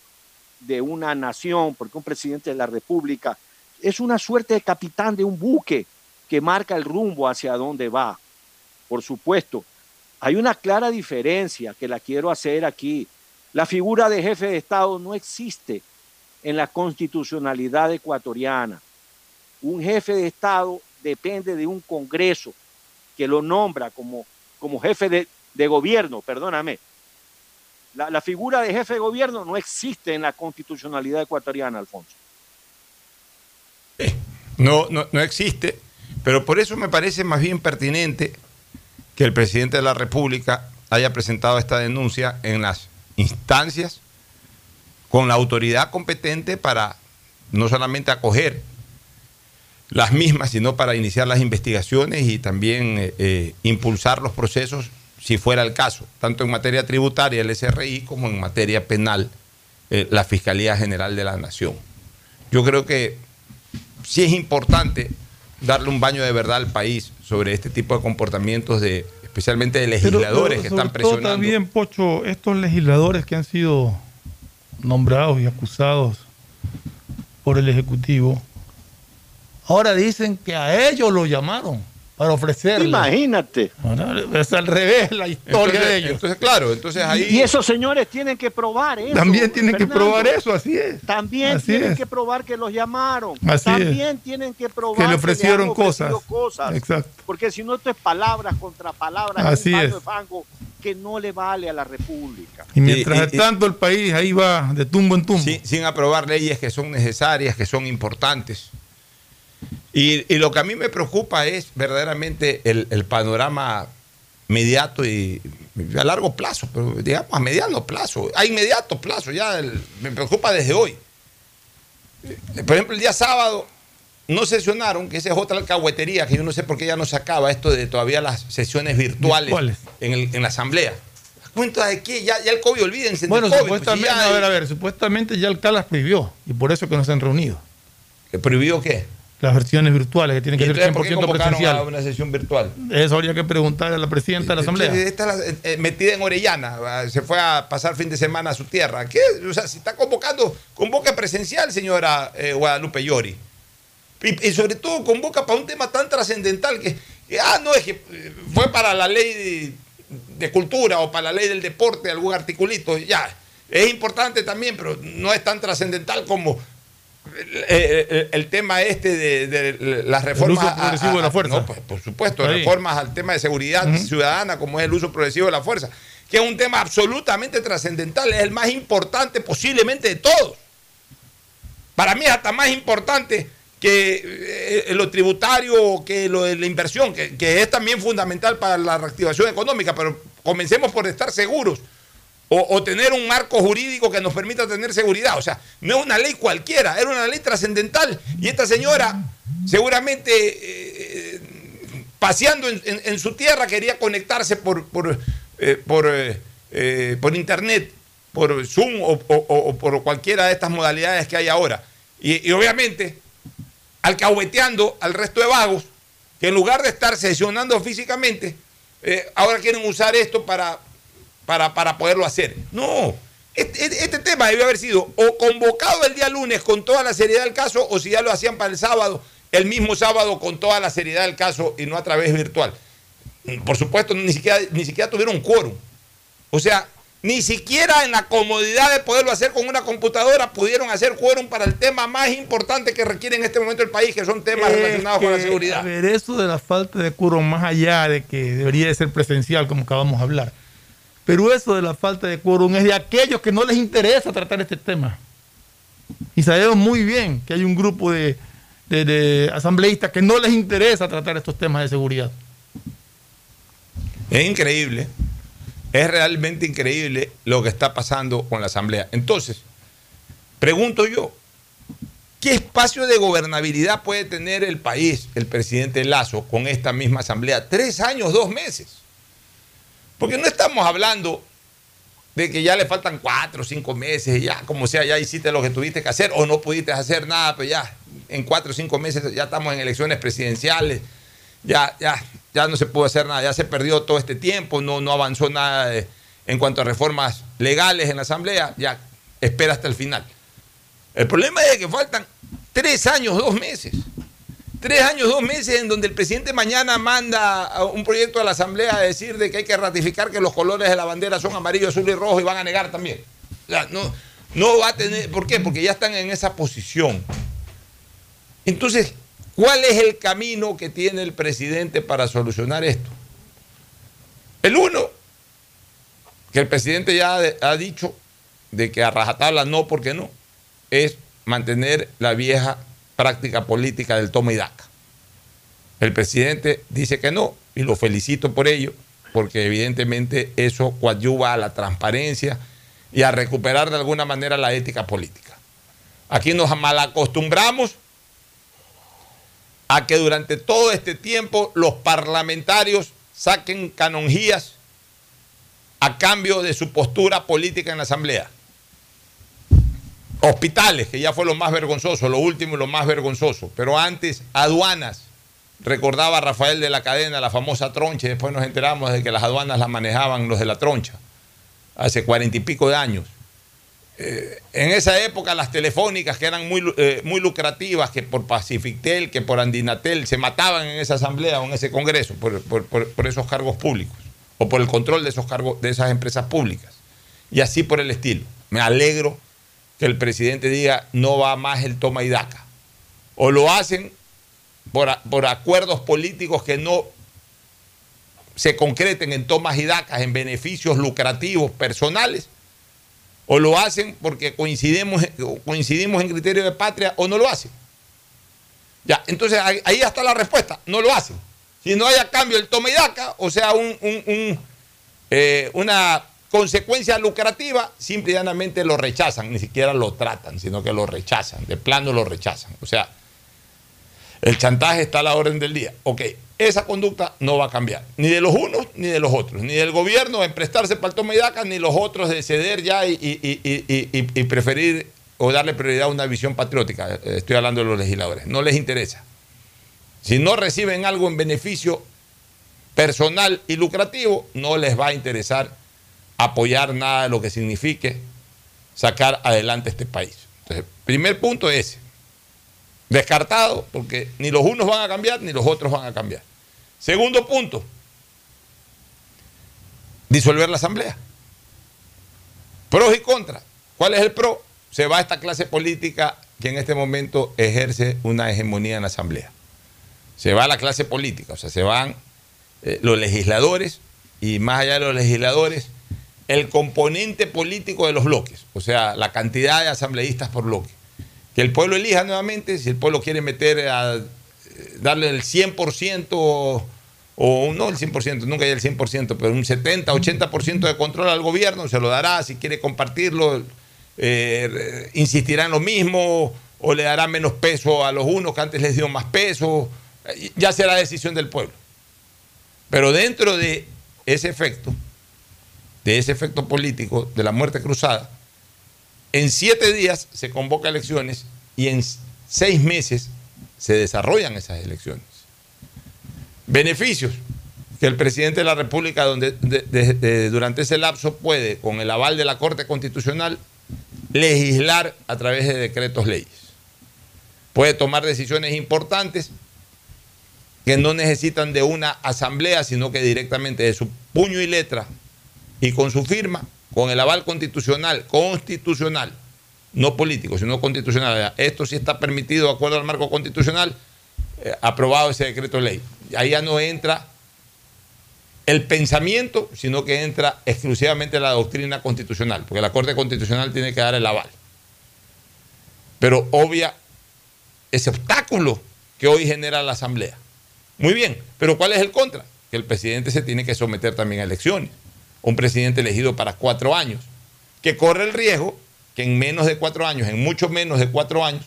de una nación, porque un presidente de la República es una suerte de capitán de un buque que marca el rumbo hacia dónde va. Por supuesto, hay una clara diferencia que la quiero hacer aquí. La figura de jefe de Estado no existe en la constitucionalidad ecuatoriana. Un jefe de Estado depende de un Congreso que lo nombra como, como jefe de, gobierno, perdóname. La, la, figura de jefe de gobierno no existe en la constitucionalidad ecuatoriana, Alfonso. No, no, no existe. Pero por eso me parece más bien pertinente que el presidente de la República haya presentado esta denuncia en las instancias con la autoridad competente para no solamente acoger las mismas, sino para iniciar las investigaciones y también eh, eh, impulsar los procesos si fuera el caso, tanto en materia tributaria, el SRI, como en materia penal, eh, la Fiscalía General de la Nación. Yo creo que sí es importante darle un baño de verdad al país sobre este tipo de comportamientos de especialmente de legisladores que están presionando. Todo también, Pocho, estos legisladores que han sido nombrados y acusados por el Ejecutivo, ahora dicen que a ellos lo llamaron para ofrecerle. Imagínate. Es al revés la historia de ellos. Entonces, claro, entonces ahí. Y esos señores tienen que probar eso. También tienen que probar eso, así es. También tienen que probar que los llamaron. Así También tienen que probar que le ofrecieron cosas. Exacto. Porque si no, esto es palabras contra palabras. Así es. que no le vale a la República. Y mientras tanto el país ahí va de tumbo en tumbo. sin aprobar leyes que son necesarias, que son importantes. Y, lo que a mí me preocupa es verdaderamente el, panorama inmediato y a largo plazo, pero digamos a mediano plazo, a inmediato plazo, ya me preocupa desde hoy. Por ejemplo, el día sábado no sesionaron, que esa es otra alcahuetería, que yo no sé por qué ya no se acaba esto de todavía las sesiones virtuales, En, en, la asamblea. cuenta de qué? Ya, ya el COVID, olvídense. Bueno, COVID, pues, supuestamente, ya- a ver, a ver, supuestamente ya el CALAS prohibió y por eso que no se han reunido. ¿Que prohibió qué? Las versiones virtuales que tienen ¿Y que ser entonces por qué 100% convocaron a presencial. una sesión virtual? Eso habría que preguntarle a la presidenta de la Asamblea. Esta es la- eh, metida en Orellana, se fue a pasar fin de semana a su tierra. ¿Qué? O sea, si está convocando, convoca presencial, señora eh, Guadalupe Llori. Y, y sobre todo convoca para un tema tan trascendental que, que, ah, no, es que eh, fue para la ley de, de cultura o para la ley del deporte, algún articulito, ya. Es importante también, pero no es tan trascendental como eh, eh, el tema este de, de las reformas. uso progresivo de la fuerza. no, pues, por supuesto, Ahí. reformas al tema de seguridad ciudadana, como es el uso progresivo de la fuerza, que es un tema absolutamente trascendental, es el más importante posiblemente de todos. Para mí es hasta más importante que eh, lo tributario, que lo de la inversión, que, que es también fundamental para la reactivación económica, pero comencemos por estar seguros o, tener un marco jurídico que nos permita tener seguridad. O sea, no es una ley cualquiera, era una ley trascendental. Y esta señora seguramente eh, paseando en, su tierra quería conectarse por, por, eh, por, eh, eh, por internet, por Zoom o, por cualquiera de estas modalidades que hay ahora. Y, y obviamente, alcahueteando al resto de vagos, que en lugar de estar sesionando físicamente, eh, ahora quieren usar esto para, para, para poderlo hacer. No, este, este- este tema debió haber sido o convocado el día lunes con toda la seriedad del caso, o si ya lo hacían para el sábado, el mismo sábado con toda la seriedad del caso y no a través virtual. Por supuesto, ni siquiera, ni siquiera tuvieron quórum. O sea, ni siquiera en la comodidad de poderlo hacer con una computadora pudieron hacer quórum para el tema más importante que requiere en este momento el país, que son temas Es relacionados con la seguridad. A ver, eso de la falta de quórum, más allá de que debería de ser presencial, como acabamos de hablar. Pero eso de la falta de quórum es de aquellos que no les interesa tratar este tema. Y sabemos muy bien que hay un grupo de, de- de asambleístas que no les interesa tratar estos temas de seguridad. Es increíble, es realmente increíble lo que está pasando con la Asamblea. Entonces, pregunto yo, ¿qué espacio de gobernabilidad puede tener el país, el presidente Lazo, con esta misma Asamblea? Tres años, dos meses. Porque no estamos hablando de que ya le faltan cuatro, cinco meses, y ya como sea, ya hiciste lo que tuviste que hacer o no pudiste hacer nada, pero ya en cuatro o cinco meses ya estamos en elecciones presidenciales, ya, ya, ya no se pudo hacer nada, ya se perdió todo este tiempo, no, no avanzó nada de- en cuanto a reformas legales en la Asamblea, ya espera hasta el final. El problema es que faltan tres años, dos meses. Tres años, dos meses en donde el presidente mañana manda un proyecto a la Asamblea a decir de que hay que ratificar que los colores de la bandera son amarillo, azul y rojo y van a negar también. No, no va a tener. ¿Por qué? Porque ya están en esa posición. Entonces, ¿cuál es el camino que tiene el presidente para solucionar esto? El uno, que el presidente ya ha dicho de que a rajatabla no, porque no, es mantener la vieja práctica política del toma y daca. El presidente dice que no, y lo felicito por ello, porque evidentemente eso coadyuva a la transparencia y a recuperar de alguna manera la ética política. Aquí nos malacostumbramos a que durante todo este tiempo los parlamentarios saquen canonjías a cambio de su postura política en la Asamblea. Hospitales, que ya fue lo más vergonzoso, lo último y lo más vergonzoso. Pero antes, aduanas. Recordaba Rafael de la Cadena, la famosa troncha, después nos enteramos de que las aduanas las manejaban los de la troncha, hace cuarenta y pico de años. Eh, en esa época las telefónicas que eran muy, eh, muy lucrativas, que por Pacifictel, que por Andinatel, se mataban en esa asamblea o en ese congreso por, por- por- por esos cargos públicos o por el control de esos cargos, de esas empresas públicas. Y así por el estilo. Me alegro que el presidente diga no va más el toma y daca. O lo hacen por, por acuerdos políticos que no se concreten en tomas y dacas, en beneficios lucrativos personales, o lo hacen porque coincidimos, coincidimos en criterio de patria, o no lo hacen. Ya, entonces ahí, está la respuesta, no lo hacen. Si no hay a cambio el toma y daca, o sea, un- un, eh, una consecuencia lucrativa, simple y llanamente lo rechazan, ni siquiera lo tratan, sino que lo rechazan, de plano lo rechazan. O sea, El chantaje está a la orden del día. Ok, esa conducta no va a cambiar, ni de los unos ni de los otros, ni del gobierno en prestarse para el toma y ni los otros de ceder ya y, y preferir o darle prioridad a una visión patriótica. Estoy hablando de los legisladores. No les interesa. Si no reciben algo en beneficio personal y lucrativo, no les va a interesar apoyar nada de lo que signifique sacar adelante este país. Entonces, primer punto es descartado, porque ni los unos van a cambiar ni los otros van a cambiar. Segundo punto, disolver la asamblea. Pros y contras. ¿Cuál es el pro? Se va esta clase política que en este momento ejerce una hegemonía en la asamblea. Se va la clase política, o sea, se van eh, los legisladores y más allá de los legisladores, el componente político de los bloques, o sea, la cantidad de asambleístas por bloque. Que el pueblo elija nuevamente, si el pueblo quiere meter a eh, darle el 100% o no el 100%, nunca hay el 100%, pero un 70, 80% de control al gobierno, se lo dará, si quiere compartirlo, eh, insistirá en lo mismo o le dará menos peso a los unos que antes les dio más peso, ya será decisión del pueblo. Pero dentro de ese efecto, de ese efecto político de la muerte cruzada, en siete días se convoca elecciones y en seis meses se desarrollan esas elecciones. Beneficios que el presidente de la República durante ese lapso puede, con el aval de la Corte Constitucional, legislar a través de decretos leyes. Puede tomar decisiones importantes que no necesitan de una asamblea, sino que directamente de su puño y letra y con su firma, con el aval constitucional, constitucional, no político, sino constitucional. Esto sí está permitido de acuerdo al marco constitucional, eh, aprobado ese decreto de ley. Ahí ya no entra el pensamiento, sino que entra exclusivamente la doctrina constitucional, porque la Corte Constitucional tiene que dar el aval. Pero obvia ese obstáculo que hoy genera la Asamblea. Muy bien, pero ¿cuál es el contra? Que el presidente se tiene que someter también a elecciones. Un presidente elegido para cuatro años, que corre el riesgo que en menos de cuatro años, en mucho menos de cuatro años,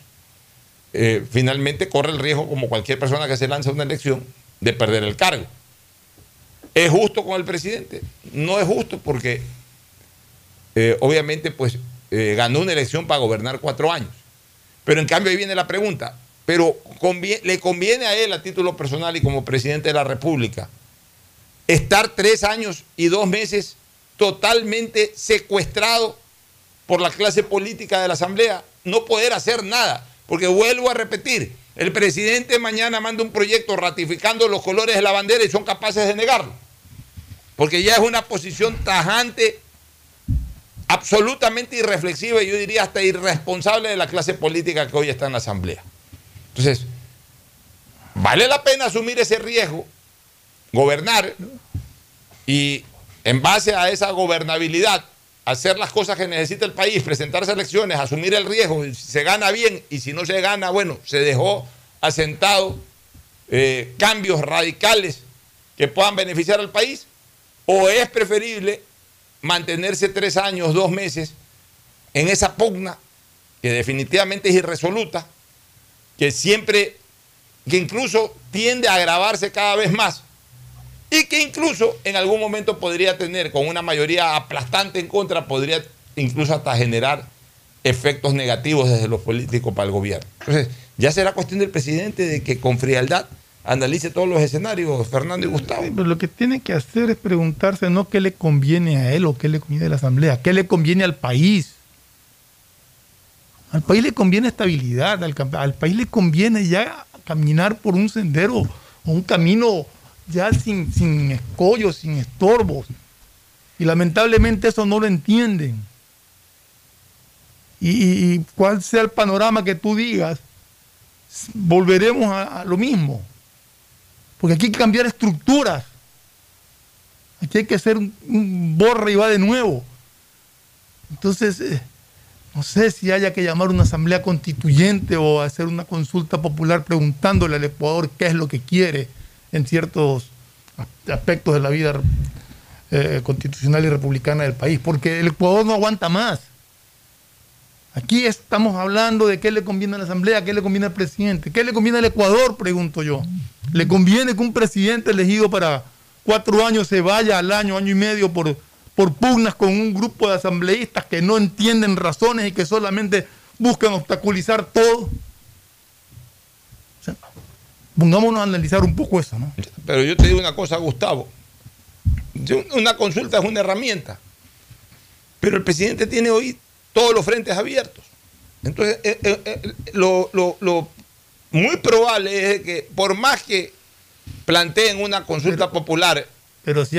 eh, finalmente corre el riesgo, como cualquier persona que se lanza a una elección, de perder el cargo. ¿Es justo con el presidente? No es justo porque eh, obviamente pues eh, ganó una elección para gobernar cuatro años. Pero en cambio ahí viene la pregunta, pero le conviene a él a título personal y como presidente de la República estar tres años y dos meses totalmente secuestrado por la clase política de la Asamblea, no poder hacer nada, porque vuelvo a repetir, el presidente mañana manda un proyecto ratificando los colores de la bandera y son capaces de negarlo, porque ya es una posición tajante, absolutamente irreflexiva y yo diría hasta irresponsable de la clase política que hoy está en la Asamblea. Entonces, vale la pena asumir ese riesgo, gobernar y en base a esa gobernabilidad, hacer las cosas que necesita el país, presentarse a elecciones, asumir el riesgo, si se gana bien y si no se gana, bueno, se dejó asentado eh, cambios radicales que puedan beneficiar al país, o es preferible mantenerse tres años, dos meses en esa pugna que definitivamente es irresoluta, que siempre, que incluso tiende a agravarse cada vez más y que incluso en algún momento podría tener, con una mayoría aplastante en contra, podría incluso hasta generar efectos negativos desde los políticos para el gobierno. Entonces, ya será cuestión del presidente de que con frialdad analice todos los escenarios, Fernando y Gustavo. pero lo que tiene que hacer es preguntarse no qué le conviene a él o qué le conviene a la Asamblea, qué le conviene al país. Al país le conviene estabilidad, al, país le conviene ya caminar por un sendero o un camino ya sin, sin escollos, sin estorbos. Y lamentablemente eso no lo entienden. Y, cuál sea el panorama que tú digas, volveremos a, lo mismo. Porque aquí hay que cambiar estructuras. Aquí hay que hacer un, un borra y va de nuevo. Entonces, eh, no sé si haya que llamar una asamblea constituyente o hacer una consulta popular preguntándole al Ecuador qué es lo que quiere en ciertos aspectos de la vida eh, constitucional y republicana del país, porque el Ecuador no aguanta más. Aquí estamos hablando de qué le conviene a la Asamblea, qué le conviene al presidente, qué le conviene al Ecuador, pregunto yo. ¿Le conviene que un presidente elegido para cuatro años se vaya al año, año y medio por, por pugnas con un grupo de asambleístas que no entienden razones y que solamente buscan obstaculizar todo? Pongámonos a analizar un poco eso, ¿no? Pero yo te digo una cosa, Gustavo. Una consulta es una herramienta. Pero el presidente tiene hoy todos los frentes abiertos. Entonces, eh, eh, eh, lo, muy probable es que por más que planteen una consulta popular, pero si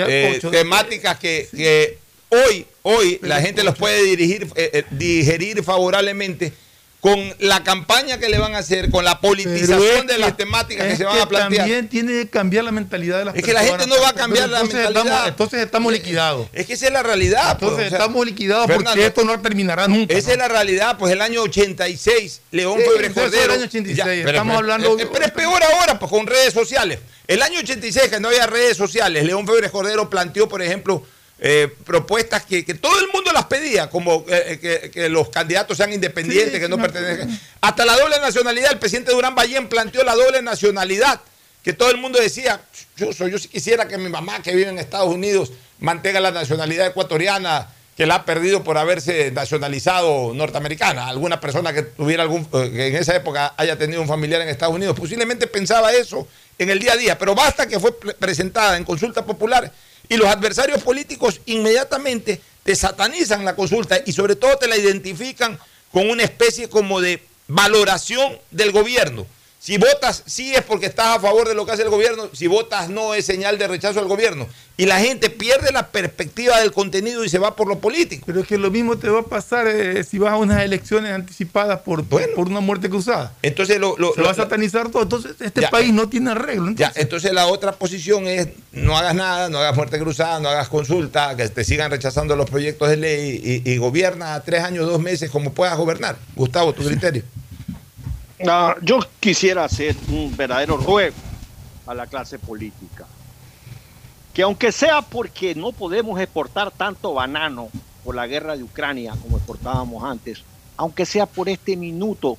temáticas que, hoy, hoy la gente los puede dirigir, digerir favorablemente, con la campaña que le van a hacer, con la politización de las temáticas que se van a plantear. También tiene que cambiar la mentalidad de las personas. Es que la gente no va a cambiar la mentalidad. Estamos, entonces estamos liquidados. Es que esa es la realidad. Pues, entonces estamos liquidados porque esto no terminará nunca. Esa es la realidad. Pues el año 86, León Febre Cordero. El año 86. estamos hablando. Pero, es peor ahora, pues con redes sociales. El año 86, que no había redes sociales, León Febre Cordero planteó, por ejemplo, eh, propuestas que, todo el mundo las pedía, como eh, que, los candidatos sean independientes, que no pertenezcan. Hasta la doble nacionalidad, el presidente Durán Ballén planteó la doble nacionalidad, que todo el mundo decía, yo, yo sí quisiera que mi mamá que vive en Estados Unidos mantenga la nacionalidad ecuatoriana que la ha perdido por haberse nacionalizado norteamericana. Alguna persona que tuviera algún, eh, que en esa época haya tenido un familiar en Estados Unidos, posiblemente pensaba eso en el día a día, pero basta que fue presentada en consulta popular y los adversarios políticos inmediatamente te satanizan la consulta y sobre todo te la identifican con una especie como de valoración del gobierno. Si votas sí es porque estás a favor de lo que hace el gobierno, si votas no es señal de rechazo al gobierno. Y la gente pierde la perspectiva del contenido y se va por lo político. Pero es que lo mismo te va a pasar eh, si vas a unas elecciones anticipadas por, por una muerte cruzada. Entonces lo, se va a satanizar todo. Entonces este país no tiene arreglo. Entonces. Ya, entonces la otra posición es no hagas nada, no hagas muerte cruzada, no hagas consulta, que te sigan rechazando los proyectos de ley y, gobierna tres años, dos meses como puedas gobernar. Gustavo, tu criterio. Ah, yo quisiera hacer un verdadero ruego a la clase política. Que aunque sea porque no podemos exportar tanto banano por la guerra de Ucrania como exportábamos antes, aunque sea por este minuto,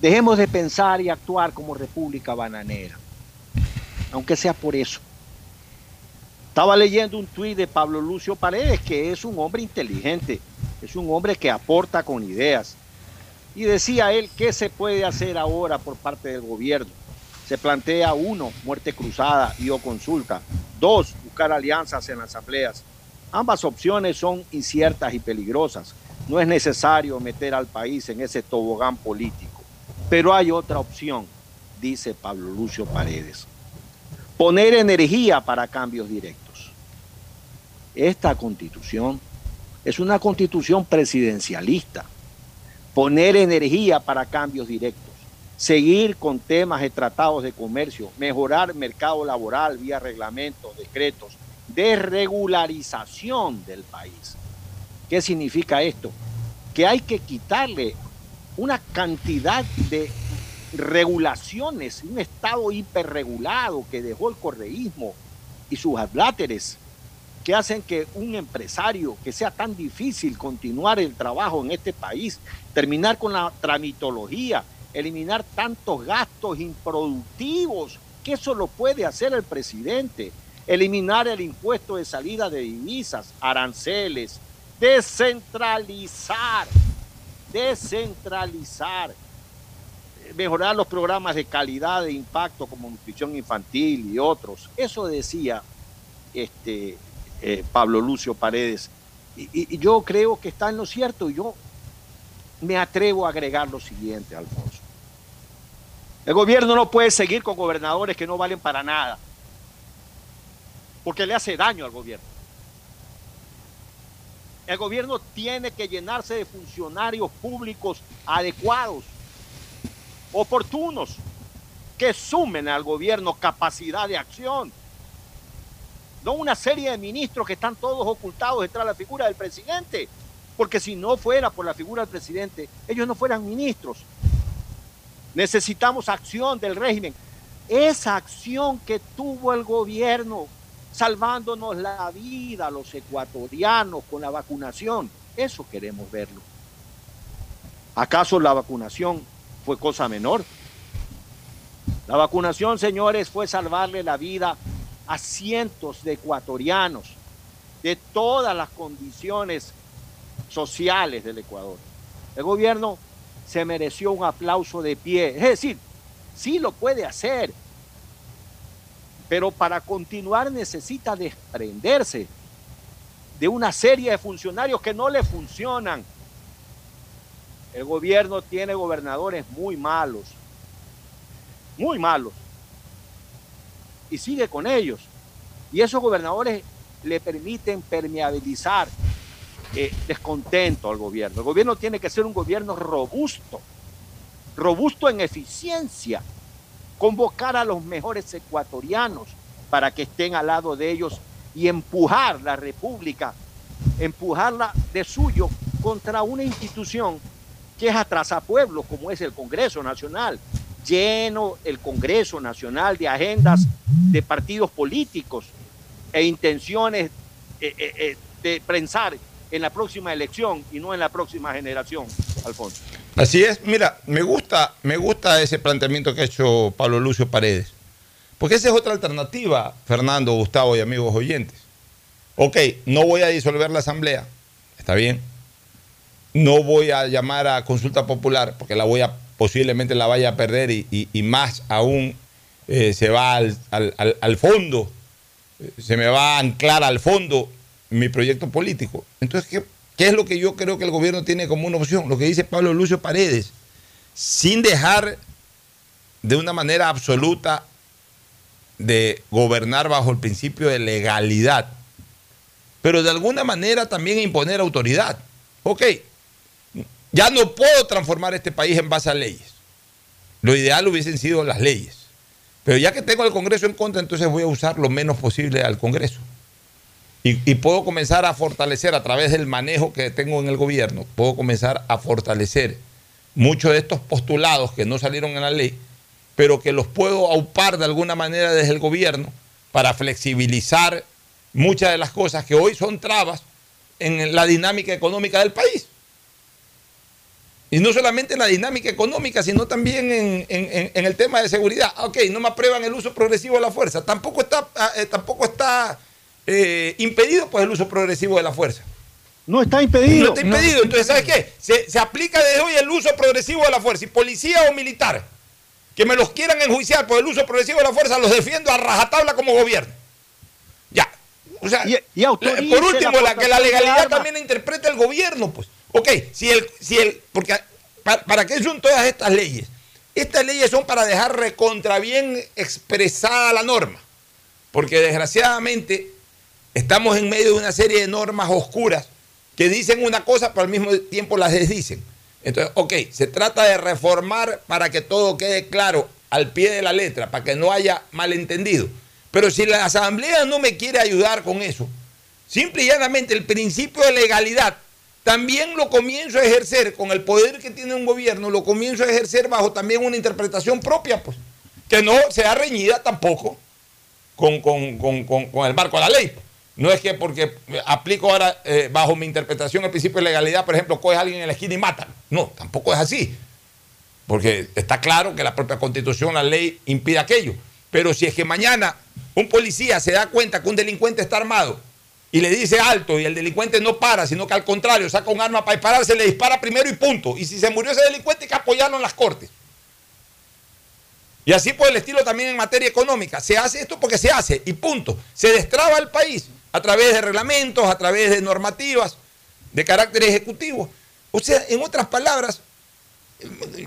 dejemos de pensar y actuar como república bananera. Aunque sea por eso. Estaba leyendo un tuit de Pablo Lucio Paredes, que es un hombre inteligente, es un hombre que aporta con ideas y decía él, ¿qué se puede hacer ahora por parte del gobierno? Se plantea uno, muerte cruzada y o consulta. Dos, buscar alianzas en las asambleas. Ambas opciones son inciertas y peligrosas. No es necesario meter al país en ese tobogán político. Pero hay otra opción, dice Pablo Lucio Paredes. Poner energía para cambios directos. Esta constitución es una constitución presidencialista poner energía para cambios directos, seguir con temas de tratados de comercio, mejorar mercado laboral vía reglamentos, decretos, desregularización del país. ¿Qué significa esto? Que hay que quitarle una cantidad de regulaciones, un Estado hiperregulado que dejó el correísmo y sus adláteres que hacen que un empresario, que sea tan difícil continuar el trabajo en este país, terminar con la tramitología, eliminar tantos gastos improductivos, que eso lo puede hacer el presidente, eliminar el impuesto de salida de divisas, aranceles, descentralizar, descentralizar, mejorar los programas de calidad de impacto como nutrición infantil y otros. Eso decía este, eh, Pablo Lucio Paredes. Y, yo creo que está en lo cierto. Y yo me atrevo a agregar lo siguiente, Alfonso. El gobierno no puede seguir con gobernadores que no valen para nada, porque le hace daño al gobierno. El gobierno tiene que llenarse de funcionarios públicos adecuados, oportunos, que sumen al gobierno capacidad de acción no una serie de ministros que están todos ocultados detrás de la figura del presidente, porque si no fuera por la figura del presidente, ellos no fueran ministros. Necesitamos acción del régimen. Esa acción que tuvo el gobierno salvándonos la vida a los ecuatorianos con la vacunación, eso queremos verlo. ¿Acaso la vacunación fue cosa menor? La vacunación, señores, fue salvarle la vida a cientos de ecuatorianos de todas las condiciones sociales del Ecuador. El gobierno se mereció un aplauso de pie. Es decir, sí lo puede hacer, pero para continuar necesita desprenderse de una serie de funcionarios que no le funcionan. El gobierno tiene gobernadores muy malos, muy malos, y sigue con ellos. Y esos gobernadores le permiten permeabilizar eh, descontento al gobierno. El gobierno tiene que ser un gobierno robusto, robusto en eficiencia, convocar a los mejores ecuatorianos para que estén al lado de ellos y empujar la República, empujarla de suyo contra una institución que es pueblo como es el Congreso Nacional, lleno el Congreso Nacional de agendas de partidos políticos e intenciones eh, eh, eh, de prensar en la próxima elección y no en la próxima generación, Alfonso. Así es, mira, me gusta, me gusta ese planteamiento que ha hecho Pablo Lucio Paredes, porque esa es otra alternativa, Fernando, Gustavo y amigos oyentes. Ok, no voy a disolver la asamblea, está bien. No voy a llamar a consulta popular, porque la voy a, posiblemente la vaya a perder y, más aún se va al, al fondo se me va a anclar al fondo mi proyecto político. Entonces, ¿qué, ¿qué, es lo que yo creo que el gobierno tiene como una opción? Lo que dice Pablo Lucio Paredes, sin dejar de una manera absoluta de gobernar bajo el principio de legalidad, pero de alguna manera también imponer autoridad. Ok, ya no puedo transformar este país en base a leyes. Lo ideal hubiesen sido las leyes. Pero ya que tengo al Congreso en contra, entonces voy a usar lo menos posible al Congreso. Y, puedo comenzar a fortalecer a través del manejo que tengo en el gobierno, puedo comenzar a fortalecer muchos de estos postulados que no salieron en la ley, pero que los puedo aupar de alguna manera desde el gobierno para flexibilizar muchas de las cosas que hoy son trabas en la dinámica económica del país. Y no solamente en la dinámica económica, sino también en, el tema de seguridad. Ah, ok, no me aprueban el uso progresivo de la fuerza. Tampoco está, ah, eh, tampoco está eh, impedido pues, el uso progresivo de la fuerza. No está impedido. No está impedido. Entonces, ¿sabes qué? Se, aplica desde hoy el uso progresivo de la fuerza. Y policía o militar que me los quieran enjuiciar por el uso progresivo de la fuerza, los defiendo a rajatabla como gobierno. Ya. O sea, por último, la, que la legalidad también la interpreta el gobierno, pues. Ok, si el, si el, porque para, qué son todas estas leyes? Estas leyes son para dejar recontra bien expresada la norma, porque desgraciadamente estamos en medio de una serie de normas oscuras que dicen una cosa, pero al mismo tiempo las desdicen. Entonces, ok, se trata de reformar para que todo quede claro al pie de la letra, para que no haya malentendido. Pero si la Asamblea no me quiere ayudar con eso, simple y llanamente el principio de legalidad también lo comienzo a ejercer con el poder que tiene un gobierno, lo comienzo a ejercer bajo también una interpretación propia, pues, que no sea reñida tampoco con, el marco de la ley. No es que porque aplico ahora eh, bajo mi interpretación el principio de legalidad, por ejemplo, coge a alguien en la esquina y mata. No, tampoco es así. Porque está claro que la propia constitución, la ley, impide aquello. Pero si es que mañana un policía se da cuenta que un delincuente está armado y le dice alto y el delincuente no para, sino que al contrario saca un arma para dispararse, le dispara primero y punto. Y si se murió ese delincuente hay que apoyarlo en las cortes. Y así por el estilo también en materia económica. Se hace esto porque se hace y punto. Se destraba el país a través de reglamentos, a través de normativas de carácter ejecutivo. O sea, en otras palabras,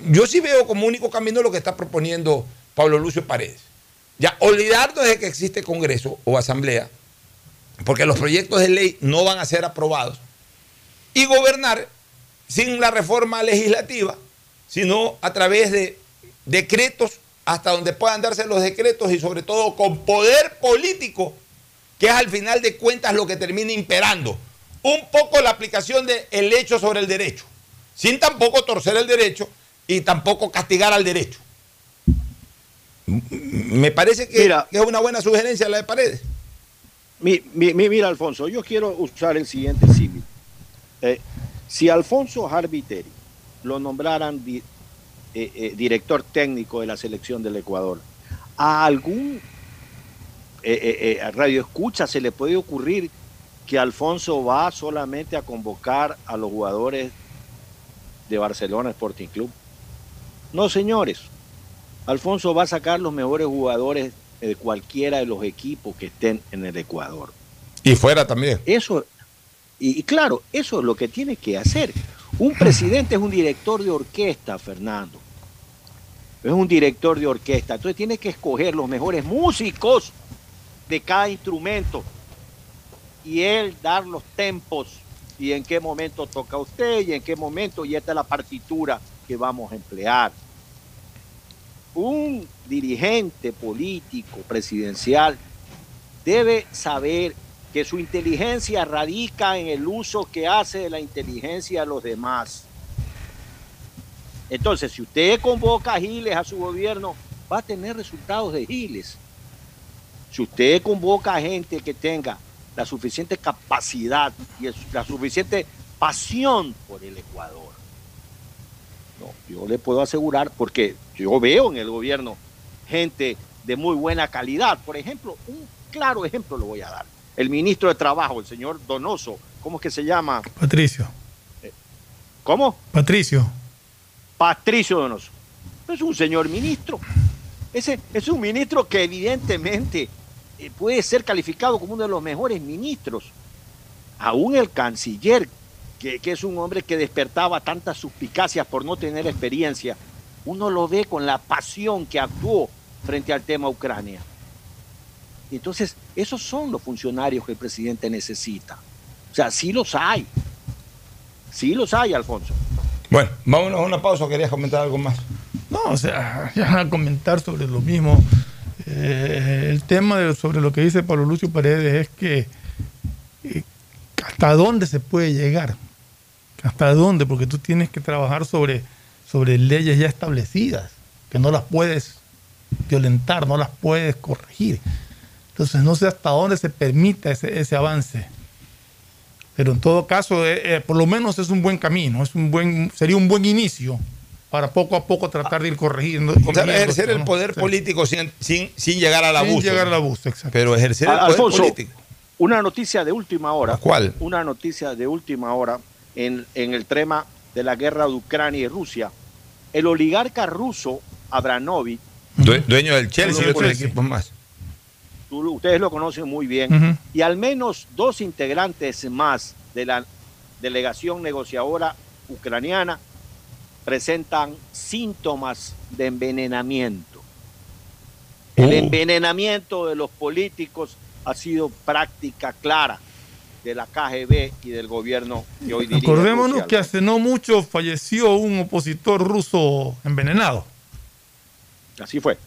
yo sí veo como único camino lo que está proponiendo Pablo Lucio Paredes. Ya olvidarnos de que existe Congreso o Asamblea porque los proyectos de ley no van a ser aprobados, y gobernar sin la reforma legislativa, sino a través de decretos hasta donde puedan darse los decretos y sobre todo con poder político, que es al final de cuentas lo que termina imperando. Un poco la aplicación del hecho sobre el derecho, sin tampoco torcer el derecho y tampoco castigar al derecho. Me parece que, que es una buena sugerencia la de Paredes mira, Alfonso, yo quiero usar el siguiente símil. Eh, si Alfonso Harbiteri lo nombraran eh, eh, director técnico de la selección del Ecuador. ¿A algún radio escucha se le puede ocurrir que Alfonso va solamente a convocar a los jugadores de Barcelona Sporting Club? No, señores. Alfonso va a sacar los mejores jugadores de cualquiera de los equipos que estén en el Ecuador. Y fuera también. Eso, y, y claro, eso es lo que tiene que hacer. Un presidente es un director de orquesta, Fernando. Es un director de orquesta. Entonces tiene que escoger los mejores músicos de cada instrumento y él dar los tempos y en qué momento toca usted y en qué momento y esta es la partitura que vamos a emplear. Un dirigente político presidencial debe saber que su inteligencia radica en el uso que hace de la inteligencia a los demás. Entonces, si usted convoca a Giles a su gobierno, va a tener resultados de Giles. Si usted convoca a gente que tenga la suficiente capacidad y la suficiente pasión por el Ecuador, no, yo le puedo asegurar, porque yo veo en el gobierno gente de muy buena calidad. Por ejemplo, un claro ejemplo lo voy a dar. El ministro de Trabajo, el señor Donoso, ¿cómo es que se llama? Patricio. ¿Cómo? Patricio. Patricio Donoso. Es un señor ministro. Ese es un ministro que evidentemente eh, puede ser calificado como uno de los mejores ministros. Aún el canciller, que, que es un hombre que despertaba tantas suspicacias por no tener experiencia, uno lo ve con la pasión que actuó frente al tema Ucrania. Entonces, esos son los funcionarios que el presidente necesita. O sea, sí los hay. Sí los hay, Alfonso. Bueno, vámonos a una pausa. ¿Querías comentar algo más? No, o sea, ya a comentar sobre lo mismo. Eh, el tema de- sobre lo que dice Pablo Lucio Paredes es que eh, hasta dónde se puede llegar. ¿Hasta dónde? Porque tú tienes que trabajar sobre, sobre leyes ya establecidas, que no las puedes violentar, no las puedes corregir. Entonces no sé hasta dónde se permita ese, ese avance. Pero en todo caso, eh, eh, por lo menos es un buen camino, es un buen, sería un buen inicio para poco a poco tratar de ir corrigiendo. O sea, ejercer el poder político sin, sin, sin llegar al Sin abuso. llegar al abuso, exacto. Pero ejercer el poder político. una noticia de última hora. ¿Cuál? Una noticia de última hora en, en el tema de la guerra de Ucrania y Rusia. El oligarca ruso Abramovich, Due- dueño del Chelsea y otros equipos más. tú- ustedes lo conocen muy bien, y al menos dos integrantes más de la delegación negociadora ucraniana presentan síntomas de envenenamiento. El Uh. envenenamiento de los políticos ha sido práctica clara de la KGB y del gobierno que hoy dirige Acordémonos Rusia. que hace no mucho falleció un opositor ruso envenenado. Así fue.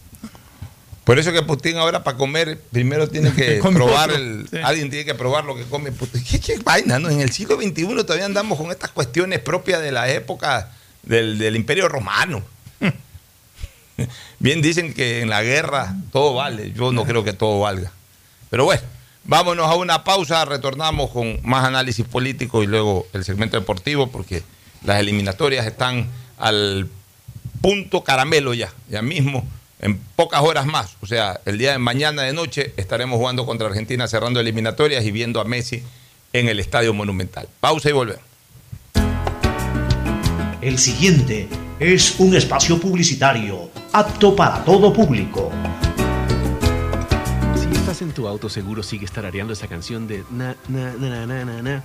Por eso que Putin ahora para comer primero tiene que probar el, sí. alguien tiene que probar lo que come Putin. ¿Qué, qué vaina, ¿no? En el siglo XXI todavía andamos con estas cuestiones propias de la época del, del Imperio Romano. Bien dicen que en la guerra todo vale. Yo no creo que todo valga. Pero bueno, vámonos a una pausa, retornamos con más análisis político y luego el segmento deportivo porque las eliminatorias están al punto caramelo ya, ya mismo, en pocas horas más. O sea, el día de mañana de noche estaremos jugando contra Argentina cerrando eliminatorias y viendo a Messi en el Estadio Monumental. Pausa y volvemos. El siguiente es un espacio publicitario apto para todo público. Si estás en tu auto, seguro sigues tarareando esa canción de na, na, na, na, na, na,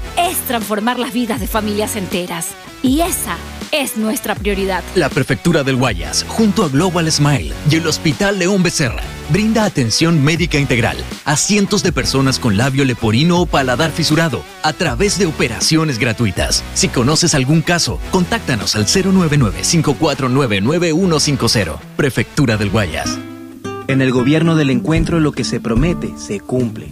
es transformar las vidas de familias enteras. Y esa es nuestra prioridad. La Prefectura del Guayas, junto a Global Smile y el Hospital León Becerra, brinda atención médica integral a cientos de personas con labio leporino o paladar fisurado a través de operaciones gratuitas. Si conoces algún caso, contáctanos al 099-549-9150. Prefectura del Guayas. En el gobierno del encuentro lo que se promete se cumple.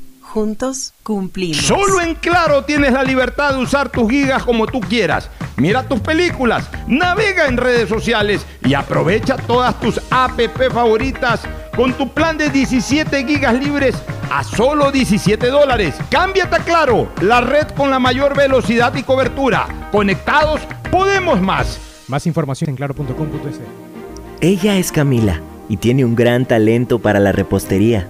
Juntos cumplimos. Solo en Claro tienes la libertad de usar tus gigas como tú quieras. Mira tus películas, navega en redes sociales y aprovecha todas tus app favoritas con tu plan de 17 gigas libres a solo 17 dólares. Cámbiate a Claro, la red con la mayor velocidad y cobertura. Conectados, podemos más. Más información en claro.com.es. Ella es Camila y tiene un gran talento para la repostería.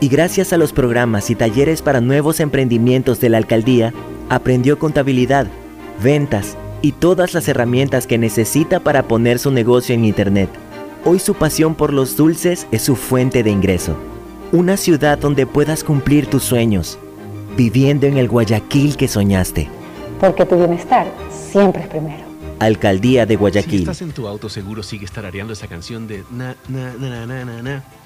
Y gracias a los programas y talleres para nuevos emprendimientos de la alcaldía, aprendió contabilidad, ventas y todas las herramientas que necesita para poner su negocio en Internet. Hoy su pasión por los dulces es su fuente de ingreso. Una ciudad donde puedas cumplir tus sueños, viviendo en el Guayaquil que soñaste. Porque tu bienestar siempre es primero. Alcaldía de Si Guayaquil. estás en tu auto, seguro sigues tarareando esa canción de na, na, na, na, na, na,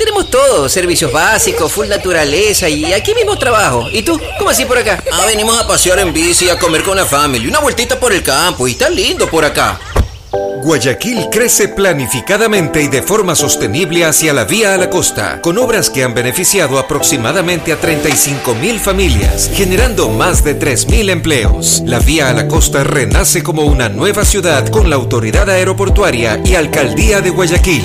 Tenemos todo, servicios básicos, full naturaleza y aquí mismo trabajo. ¿Y tú? ¿Cómo así por acá? Ah, venimos a pasear en bici, a comer con la familia, una vueltita por el campo y está lindo por acá. Guayaquil crece planificadamente y de forma sostenible hacia la vía a la costa, con obras que han beneficiado aproximadamente a 35 mil familias, generando más de 3 mil empleos. La vía a la costa renace como una nueva ciudad con la autoridad aeroportuaria y alcaldía de Guayaquil.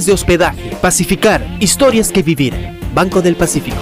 de hospedaje. Pacificar, historias que vivir. Banco del Pacífico.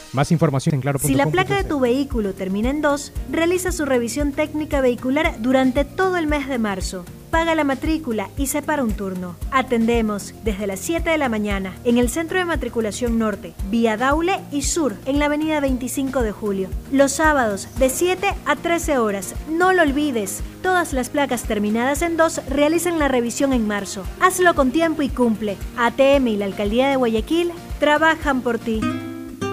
Más información en claro.com. Si la placa de tu vehículo termina en 2, realiza su revisión técnica vehicular durante todo el mes de marzo. Paga la matrícula y separa un turno. Atendemos desde las 7 de la mañana en el Centro de Matriculación Norte, Vía Daule y Sur, en la avenida 25 de Julio. Los sábados de 7 a 13 horas. No lo olvides, todas las placas terminadas en 2 realizan la revisión en marzo. Hazlo con tiempo y cumple. ATM y la Alcaldía de Guayaquil trabajan por ti.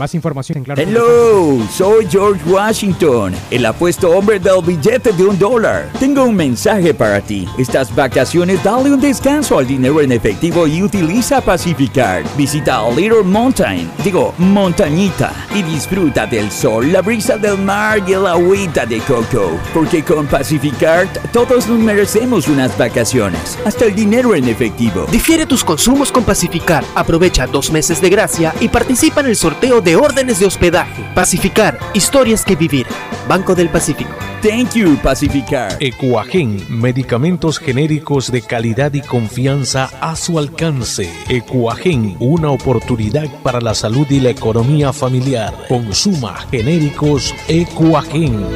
Más información en claro. Hello, soy George Washington, el apuesto hombre del billete de un dólar. Tengo un mensaje para ti. Estas vacaciones dale un descanso al dinero en efectivo y utiliza Pacificar. Visita Little Mountain, digo, montañita, y disfruta del sol, la brisa del mar y el agüita de coco. Porque con Pacificar todos nos merecemos unas vacaciones, hasta el dinero en efectivo. Difiere tus consumos con Pacificar. Aprovecha dos meses de gracia y participa en el sorteo de órdenes de hospedaje. Pacificar, historias que vivir. Banco del Pacífico. Thank you, Pacificar. Ecuagen, medicamentos genéricos de calidad y confianza a su alcance. Ecuagen, una oportunidad para la salud y la economía familiar. Consuma genéricos Ecuagen.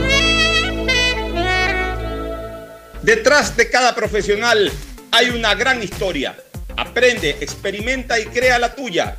Detrás de cada profesional hay una gran historia. Aprende, experimenta y crea la tuya.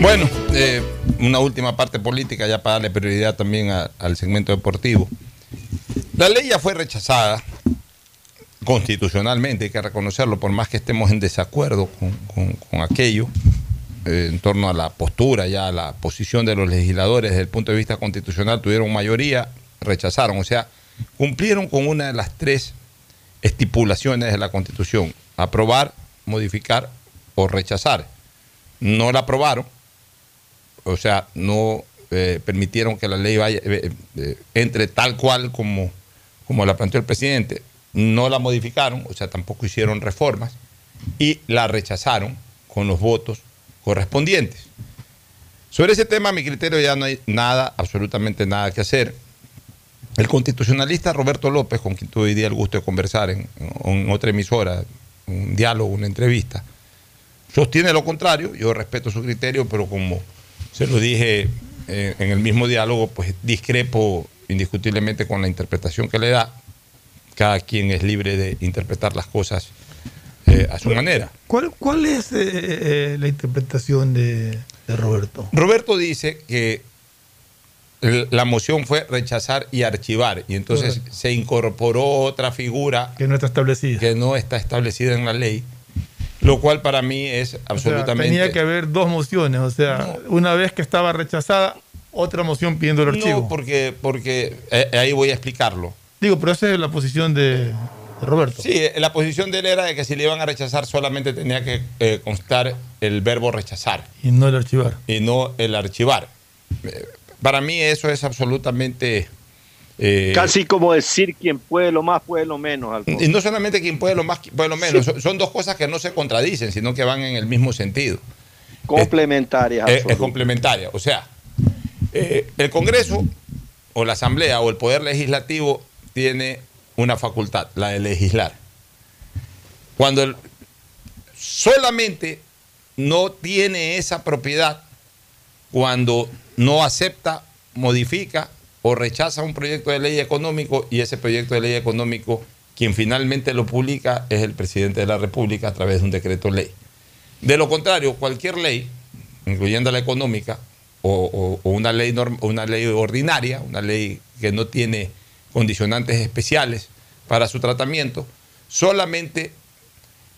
Bueno, eh, una última parte política ya para darle prioridad también al segmento deportivo. La ley ya fue rechazada constitucionalmente, hay que reconocerlo, por más que estemos en desacuerdo con, con- con aquello, eh, en torno a la postura, ya a la posición de los legisladores desde el punto de vista constitucional, tuvieron mayoría, rechazaron, o sea, cumplieron con una de las tres estipulaciones de la Constitución, aprobar, modificar o rechazar. no la aprobaron, o sea, no eh, permitieron que la ley vaya, eh, eh, entre tal cual como, como la planteó el presidente, no la modificaron, o sea, tampoco hicieron reformas y la rechazaron con los votos correspondientes. Sobre ese tema, a mi criterio, ya no hay nada, absolutamente nada que hacer. El constitucionalista Roberto López, con quien tuve hoy día el gusto de conversar en, en otra emisora, un diálogo, una entrevista, sostiene lo contrario. Yo respeto su criterio, pero como se lo dije eh, en el mismo diálogo, pues discrepo indiscutiblemente con la interpretación que le da. Cada quien es libre de interpretar las cosas eh, a su manera. ¿Cuál, cuál es eh, la interpretación de, de Roberto? Roberto dice que el- la moción fue rechazar y archivar, y entonces Correcto. se incorporó otra figura Que no está establecida. que no está establecida en la ley, lo cual para mí es O sea, absolutamente... tenía que haber dos mociones, o sea, una vez que estaba rechazada, otra moción pidiendo el archivo. No, porque, porque eh, ahí voy a explicarlo. Digo, pero esa es la posición de, Roberto. Sí, eh, la posición de él era de que si le iban a rechazar solamente tenía que eh, constar el verbo rechazar Y no el archivar. y no el archivar. Para mí eso es absolutamente... eh, Casi como decir quien puede lo más, puede lo menos. Alfonso. Y no solamente quien puede lo más, puede lo menos. Son, son dos cosas que no se contradicen, sino que van en el mismo sentido. Complementarias. Es, es complementaria. O sea, eh, el Congreso o la Asamblea o el Poder Legislativo tiene una facultad, la de legislar. Cuando el- solamente no tiene esa propiedad cuando no acepta, modifica o rechaza un proyecto de ley económico y ese proyecto de ley económico, quien finalmente lo publica es el presidente de la República a través de un decreto ley. De lo contrario, cualquier ley, incluyendo la económica, o, una, ley una ley ordinaria, una ley que no tiene condicionantes especiales para su tratamiento, solamente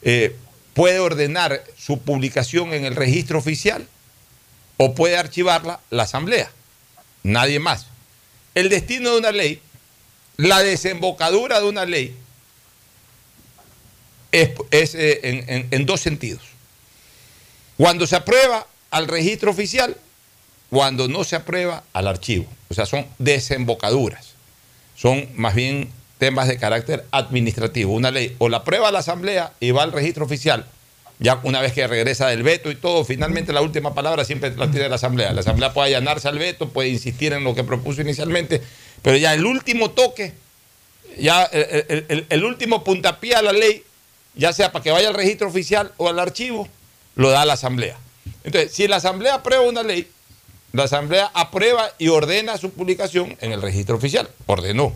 eh, puede ordenar su publicación en el registro oficial o puede archivarla la Asamblea. Nadie más. El destino de una ley, la desembocadura de una ley, es, es, eh, en, en- en dos sentidos. Cuando se aprueba al registro oficial, cuando no se aprueba al archivo. O sea, son desembocaduras. Son más bien temas de carácter administrativo. Una ley o la aprueba la Asamblea y va al registro oficial. Ya una vez que regresa del veto y todo, finalmente la última palabra siempre la tiene la Asamblea. La Asamblea puede allanarse al veto, puede insistir en lo que propuso inicialmente, pero ya el último toque, ya el, el- último puntapié a la ley, ya sea para que vaya al registro oficial o al archivo, lo da la Asamblea. Entonces, si la Asamblea aprueba una ley, la Asamblea aprueba y ordena su publicación en el registro oficial. Ordenó.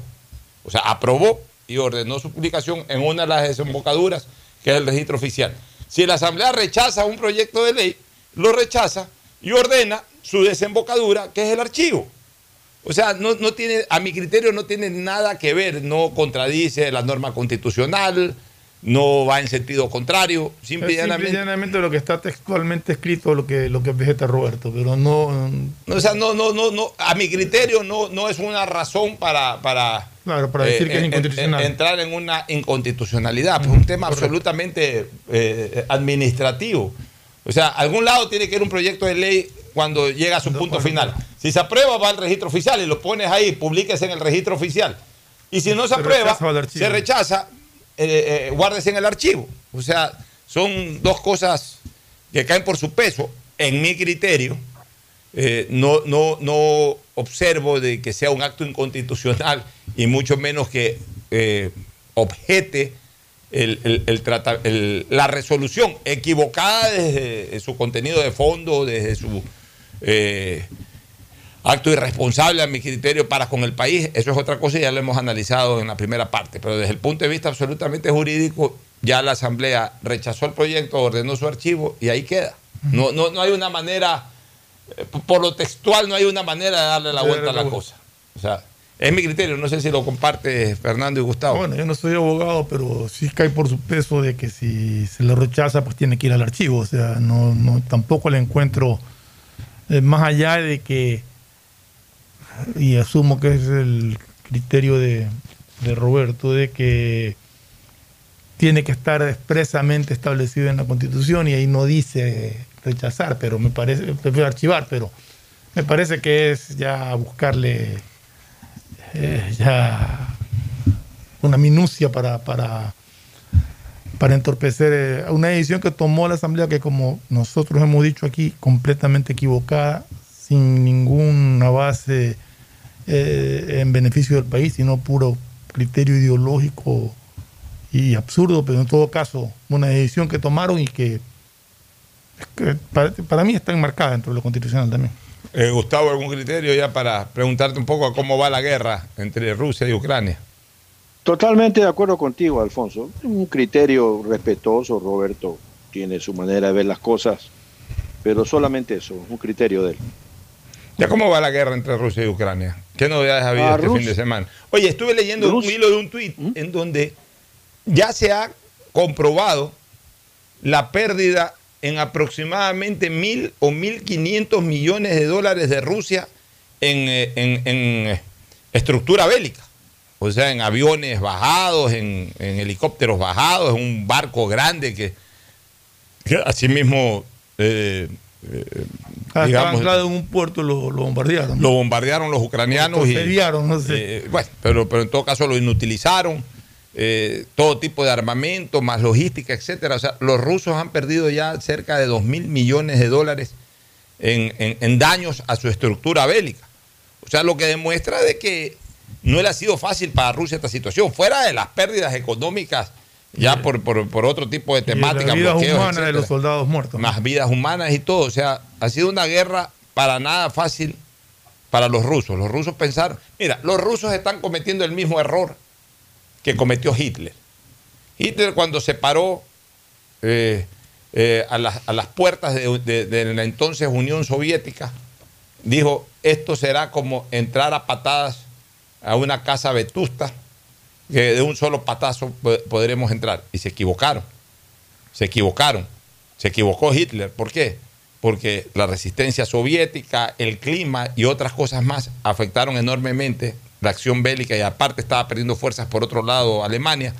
O sea, aprobó y ordenó su publicación en una de las desembocaduras, que es el registro oficial. Si la Asamblea rechaza un proyecto de ley, lo rechaza y ordena su desembocadura, que es el archivo. O sea, no, no tiene, a mi criterio no tiene nada que ver, no contradice la norma constitucional, no va en sentido contrario, simple Es simple y llanamente. lo que está textualmente escrito, lo que, lo que vegeta Roberto, pero no. No, o sea, no, no, no, no, a mi criterio no, no es una razón para, para, Claro, para decir que es en- inconstitucional. en- entrar en una inconstitucionalidad, pues un tema absolutamente eh, administrativo. O sea, algún lado tiene que ir un proyecto de ley cuando llega a su punto final. Si se aprueba, va al registro oficial y lo pones ahí, publíquese en el registro oficial. Y si no se, Se aprueba, rechaza, se rechaza, eh, eh, guárdese en el archivo. O sea, son dos cosas que caen por su peso, en mi criterio. Eh, no, no, no observo de que sea un acto inconstitucional y mucho menos que eh, objete la resolución equivocada desde su contenido de fondo, desde su eh, acto irresponsable a mi criterio para con el país. Eso es otra cosa y ya lo hemos analizado en la primera parte. Pero desde el punto de vista absolutamente jurídico, ya la Asamblea rechazó el proyecto, ordenó su archivo y ahí queda. No, no, no hay una manera, eh, por lo textual, no hay una manera de darle la vuelta a la cosa. O sea, es mi criterio. No sé si lo comparte Fernando y Gustavo. Bueno, yo no soy abogado, pero sí cae por su peso de que si se lo rechaza, pues tiene que ir al archivo. O sea, no, no tampoco le encuentro eh, más allá de que, y asumo que es el criterio de, de Roberto, de que tiene que estar expresamente establecido en la Constitución y ahí no dice rechazar, pero me parece, prefiero archivar, pero me parece que es ya buscarle eh, ya una minucia para, para, para entorpecer eh, una decisión que tomó la Asamblea que como nosotros hemos dicho aquí, completamente equivocada, sin ninguna base eh, en beneficio del país, sino puro criterio ideológico y absurdo, pero en todo caso una decisión que tomaron y que, que para, para mí está enmarcada dentro de lo constitucional también. Eh, Gustavo, ¿algún criterio ya para preguntarte un poco cómo va la guerra entre Rusia y Ucrania? Totalmente de acuerdo contigo, Alfonso. Un criterio respetuoso, Roberto tiene su manera de ver las cosas, pero solamente eso, un criterio de él. ¿Ya cómo va la guerra entre Rusia y Ucrania? ¿Qué novedades ha habido Ah, este fin de semana? Oye, estuve leyendo un hilo de un tuit en donde ya se ha comprobado la pérdida en aproximadamente mil o mil quinientos millones de dólares de Rusia en, eh, en- en, eh, estructura bélica. O sea, en aviones bajados, en, en helicópteros bajados, en un barco grande que, que asimismo, eh, eh, Ah, estaba digamos, anclado en un puerto, lo, lo bombardearon. lo bombardearon los ucranianos y Torpedearon, no sé. eh, bueno, pero, pero en todo caso lo inutilizaron, eh, todo tipo de armamento, más logística, etcétera. O sea, los rusos han perdido ya cerca de 2 mil millones de dólares en, en- en daños a su estructura bélica. O sea, lo que demuestra de que no le ha sido fácil para Rusia esta situación, fuera de las pérdidas económicas, ya por, por- por otro tipo de Y temáticas, las vidas bloqueos, humanas de los soldados muertos. más vidas humanas y todo. O sea, ha sido una guerra para nada fácil para los rusos. Los rusos pensaron, mira, los rusos están cometiendo el mismo error que cometió Hitler. Hitler cuando se paró eh, eh, a, las, a las puertas de, de- de la entonces Unión Soviética, dijo, esto será como entrar a patadas a una casa vetusta, que de un solo patazo po- podremos entrar. Y se equivocaron. Se equivocaron. Se equivocó Hitler. ¿Por qué? Porque la resistencia soviética, el clima y otras cosas más afectaron enormemente la acción bélica y aparte estaba perdiendo fuerzas por otro lado Alemania.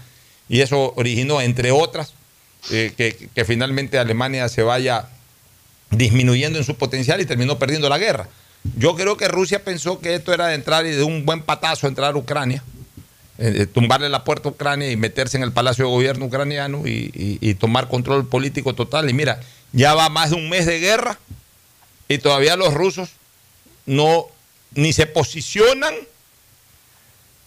Y eso originó, entre otras, eh, que, que finalmente Alemania se vaya disminuyendo en su potencial y terminó perdiendo la guerra. Yo creo que Rusia pensó que esto era de entrar y de un buen patazo entrar a Ucrania, eh, eh, tumbarle la puerta a Ucrania y meterse en el Palacio de Gobierno ucraniano y, tomar control político total. Y mira, ya va más de un mes de guerra y todavía los rusos no ni se posicionan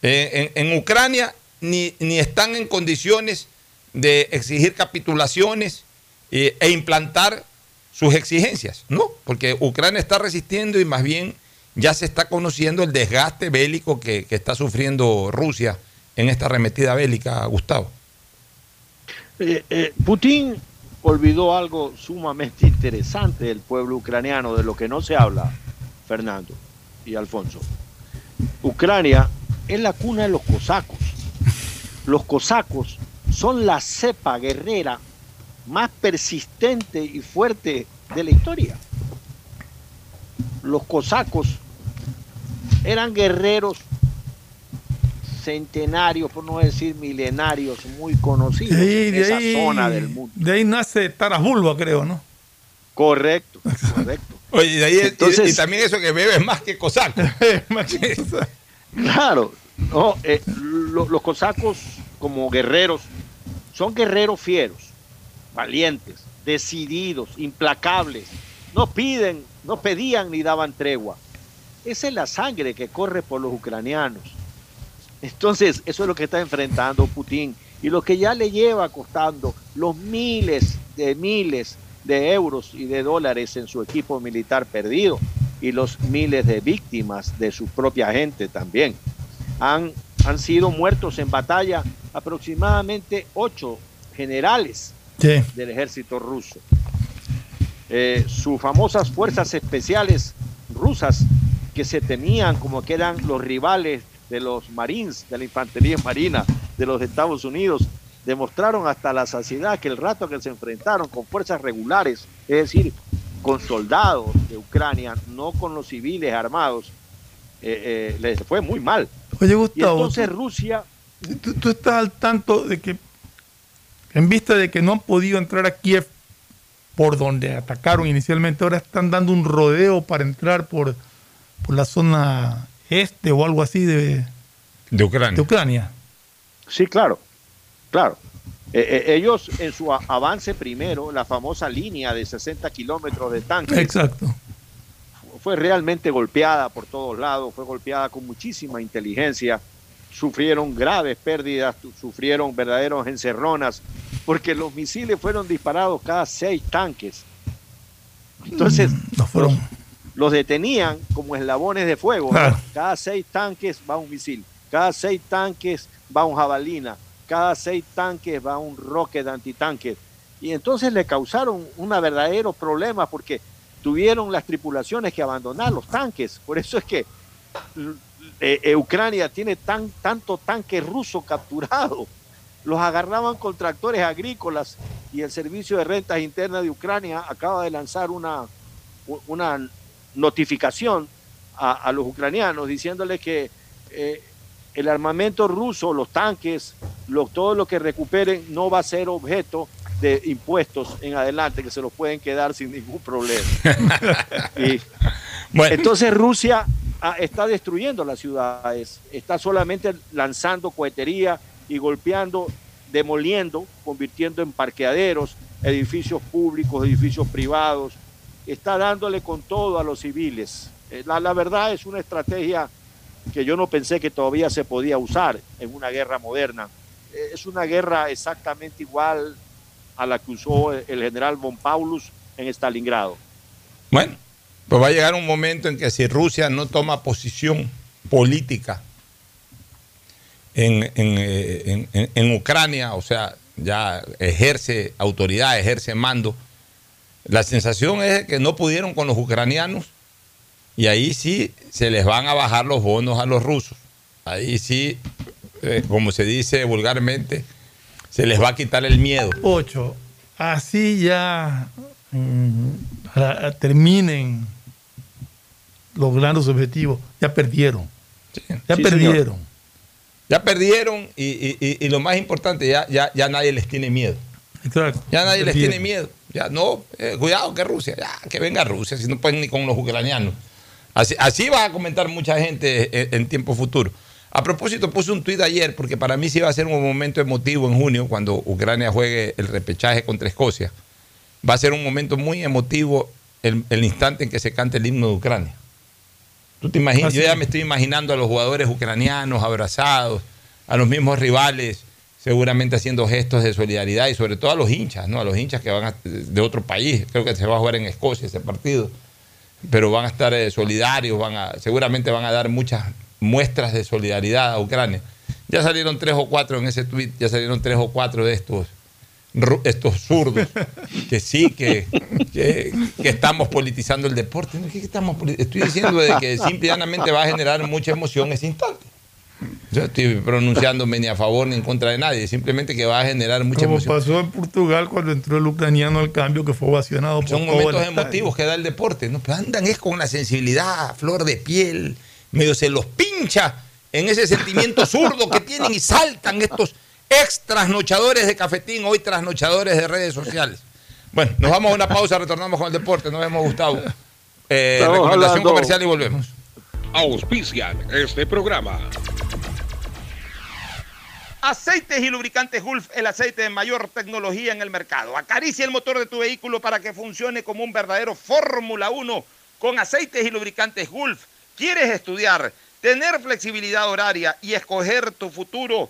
eh, en, en Ucrania ni, ni están en condiciones de exigir capitulaciones e implantar sus exigencias, ¿no? Porque Ucrania está resistiendo y más bien ya se está conociendo el desgaste bélico que, está sufriendo Rusia en esta arremetida bélica, Gustavo. Eh, eh, Putin olvidó algo sumamente interesante del pueblo ucraniano, de lo que no se habla, Fernando y Alfonso. Ucrania es la cuna de los cosacos. Los cosacos son la cepa guerrera más persistente y fuerte de la historia. Los cosacos eran guerreros centenarios, por no decir milenarios, muy conocidos ahí, en esa ahí- zona del mundo. de ahí nace Taras Bulba, creo, ¿no? Correcto, correcto. Oye, y, de ahí, y- Entonces- y, también eso que bebes más que cosaco. Claro, no, eh, lo- los cosacos como guerreros son guerreros fieros, valientes, decididos, implacables. No piden, no pedían ni daban tregua. Esa es la sangre que corre por los ucranianos. Entonces, eso es lo que está enfrentando Putin y lo que ya le lleva costando los miles de miles de euros y de dólares en su equipo militar perdido y los miles de víctimas de su propia gente también. Han, han sido muertos en batalla aproximadamente ocho generales Sí. del ejército ruso. Eh, sus famosas fuerzas especiales rusas que se tenían como que eran los rivales de los marines, de la infantería marina de los Estados Unidos, demostraron hasta la saciedad que el rato que se enfrentaron con fuerzas regulares, es decir, con soldados de Ucrania, no con los civiles armados, eh, eh, les fue muy mal. Oye, Y Gustavo, entonces tú- Rusia, tú, tú estás al tanto de que en vista de que no han podido entrar a Kiev por donde atacaron inicialmente, ahora están dando un rodeo para entrar por, por la zona este o algo así de, de Ucrania. De Ucrania. Sí, claro, claro. Eh, eh, ellos en su avance primero, la famosa línea de 60 kilómetros de tanques. Exacto. Fue realmente golpeada por todos lados, fue golpeada con muchísima inteligencia, sufrieron graves pérdidas, sufrieron verdaderos encerronas, porque los misiles fueron disparados cada seis tanques. Entonces, no fueron. Los, los, detenían como eslabones de fuego. Claro. Cada seis tanques va un misil, cada seis tanques va un jabalina, cada seis tanques va un rocket antitanque. Y entonces le causaron un verdadero problema porque tuvieron las tripulaciones que abandonar los tanques. Por eso es que eh, eh, Ucrania tiene tan, tanto tanque ruso capturado. Los agarraban con tractores agrícolas y el Servicio de Rentas Internas de Ucrania acaba de lanzar una, una notificación a, a los ucranianos diciéndoles que eh, el armamento ruso, los tanques, lo, todo lo que recuperen no va a ser objeto de impuestos en adelante, que se los pueden quedar sin ningún problema. y, bueno. Entonces Rusia ah, está destruyendo las ciudades, está solamente lanzando cohetería y golpeando, demoliendo, convirtiendo en parqueaderos edificios públicos, edificios privados, está dándole con todo a los civiles. Eh, La, la verdad es una estrategia que yo no pensé que todavía se podía usar en una guerra moderna. Eh, Es una guerra exactamente igual a la que usó el general von Paulus en Stalingrado. Bueno, pues va a llegar un momento en que si Rusia no toma posición política en, en, eh, en, en Ucrania, o sea, ya ejerce autoridad, ejerce mando, la sensación es que no pudieron con los ucranianos y ahí sí se les van a bajar los bonos a los rusos. Ahí sí, eh, como se dice vulgarmente, se les va a quitar el miedo. Ocho, así ya mm, terminen logrando su objetivo, ya perdieron. ya Sí, perdieron. señor. Ya perdieron y, y- y- y lo más importante, ya, ya, ya nadie les tiene miedo. Exacto. Ya nadie les tiene miedo. Ya no, eh, cuidado que Rusia, ya que venga Rusia, si no pueden ni con los ucranianos. Así, así va a comentar mucha gente en, en tiempo futuro. A propósito, puse un tuit ayer porque para mí sí va a ser un momento emotivo en junio cuando Ucrania juegue el repechaje contra Escocia. Va a ser un momento muy emotivo el, el instante en que se cante el himno de Ucrania. ¿Tú te imaginas? Así Yo ya me estoy imaginando a los jugadores ucranianos abrazados, a los mismos rivales seguramente haciendo gestos de solidaridad y sobre todo a los hinchas, ¿no? A los hinchas que van a- de otro país. Creo que se va a jugar en Escocia ese partido. Pero van a estar eh, solidarios, van a, seguramente van a dar muchas muestras de solidaridad a Ucrania. Ya salieron tres o cuatro en ese tweet, ya salieron tres o cuatro de estos, estos zurdos, que sí, que, que, que estamos politizando el deporte. No, ¿qué estamos poli- Estoy diciendo de que simple y llanamente va a generar mucha emoción ese instante. Yo estoy pronunciándome ni a favor ni en contra de nadie, simplemente que va a generar mucha Como emoción. pasó en Portugal cuando entró el ucraniano al cambio que fue ovacionado por Son momentos emotivos que da el deporte, ¿no? Pero andan es con la sensibilidad, flor de piel, medio se los pincha en ese sentimiento zurdo que tienen y saltan estos ex trasnochadores de cafetín, hoy trasnochadores de redes sociales. Bueno, nos vamos a una pausa, retornamos con el deporte, nos vemos Gustavo. Eh, recomendación hablando- comercial y volvemos. Auspician este programa. Aceites y lubricantes Gulf, el aceite de mayor tecnología en el mercado. Acaricia el motor de tu vehículo para que funcione como un verdadero Fórmula 1 con aceites y lubricantes Gulf. ¿Quieres estudiar, tener flexibilidad horaria y escoger tu futuro?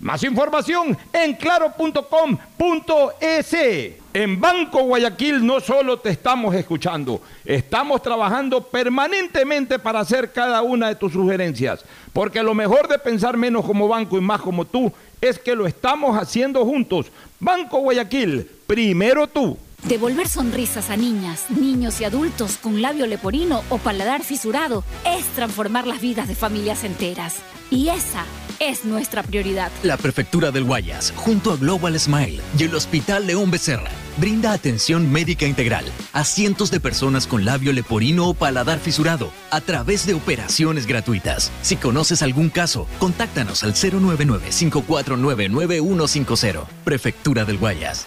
Más información en claro.com.es. En Banco Guayaquil no solo te estamos escuchando, estamos trabajando permanentemente para hacer cada una de tus sugerencias. Porque lo mejor de pensar menos como banco y más como tú es que lo estamos haciendo juntos. Banco Guayaquil, primero tú. Devolver sonrisas a niñas, niños y adultos con labio leporino o paladar fisurado es transformar las vidas de familias enteras. Y esa es nuestra prioridad. La Prefectura del Guayas, junto a Global Smile y el Hospital León Becerra, brinda atención médica integral a cientos de personas con labio leporino o paladar fisurado a través de operaciones gratuitas. Si conoces algún caso, contáctanos al 099-549-9150. Prefectura del Guayas.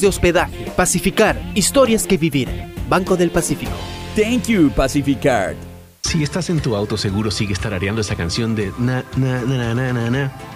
de hospedaje. Pacificar, historias que vivir. Banco del Pacífico. Thank you, Pacificard. Si estás en tu auto, seguro sigues tarareando esa canción de na, na, na, na, na, na,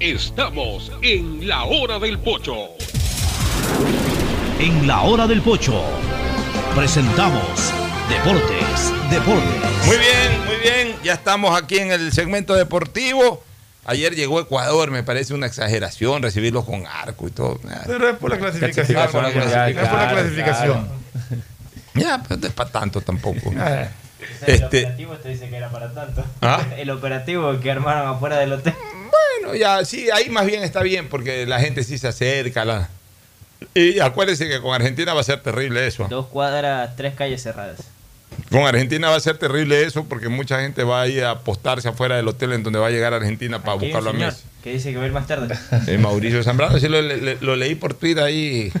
Estamos en la hora del pocho. En la hora del pocho presentamos Deportes, Deportes. Muy bien, muy bien. Ya estamos aquí en el segmento deportivo. Ayer llegó Ecuador, me parece una exageración recibirlos con arco y todo. Pero es por la clasificación. Es por la clasificación. Es por la clasificación. Ya, pero no es para tanto tampoco. Eh. El Este, operativo te dice que era para tanto. ¿Ah? El operativo que armaron afuera del hotel. Bueno, ya, sí, ahí más bien está bien porque la gente sí se acerca. La... Y acuérdense que con Argentina va a ser terrible eso. Dos cuadras, tres calles cerradas. Con Argentina va a ser terrible eso porque mucha gente va a ir a apostarse afuera del hotel en donde va a llegar Argentina para Aquí buscarlo a Messi. Que dice que va a ir más tarde. Eh, Mauricio Zambrano, sí lo, le- lo leí por Twitter ahí,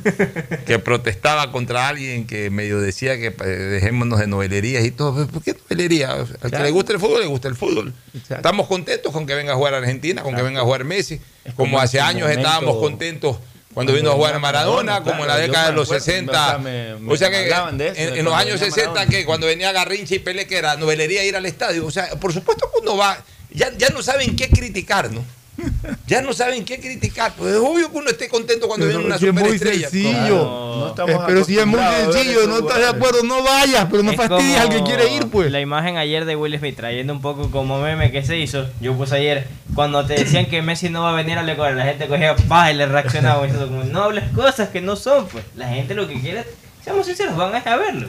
que protestaba contra alguien que medio decía que eh, dejémonos de novelerías y todo. ¿Por qué novelería? Al que le gusta el fútbol, le gusta el fútbol. Exacto. Estamos contentos con que venga a jugar Argentina, con que venga a jugar Messi. Es Como como hace años momento- estábamos contentos cuando vino a jugar a Maradona, Maradona, como en la década de los acuerdo, 60. o sea, me- me o sea que eso, en, los años venía 60, Maradona. que cuando venía Garrincha y Pelé, que era novelería ir al estadio. O sea, por supuesto que uno va, ya, ya no saben qué criticar, ¿no? Ya no saben qué criticar. Pues es obvio que uno esté contento cuando Pero viene una si es muy superestrella. sencillo. estamos Eh, pero si es muy sencillo, no estás de acuerdo, no vayas, pero no Es fastidies al que quiere ir, pues. La imagen ayer de Will Smith, trayendo un poco como meme que se hizo. Yo puse ayer, cuando te decían que Messi no va a venir al Ecuador, la gente cogía pa y le reaccionaba diciendo como, no hables cosas que no son, pues. La gente lo que quiere, seamos sinceros, van a verlo.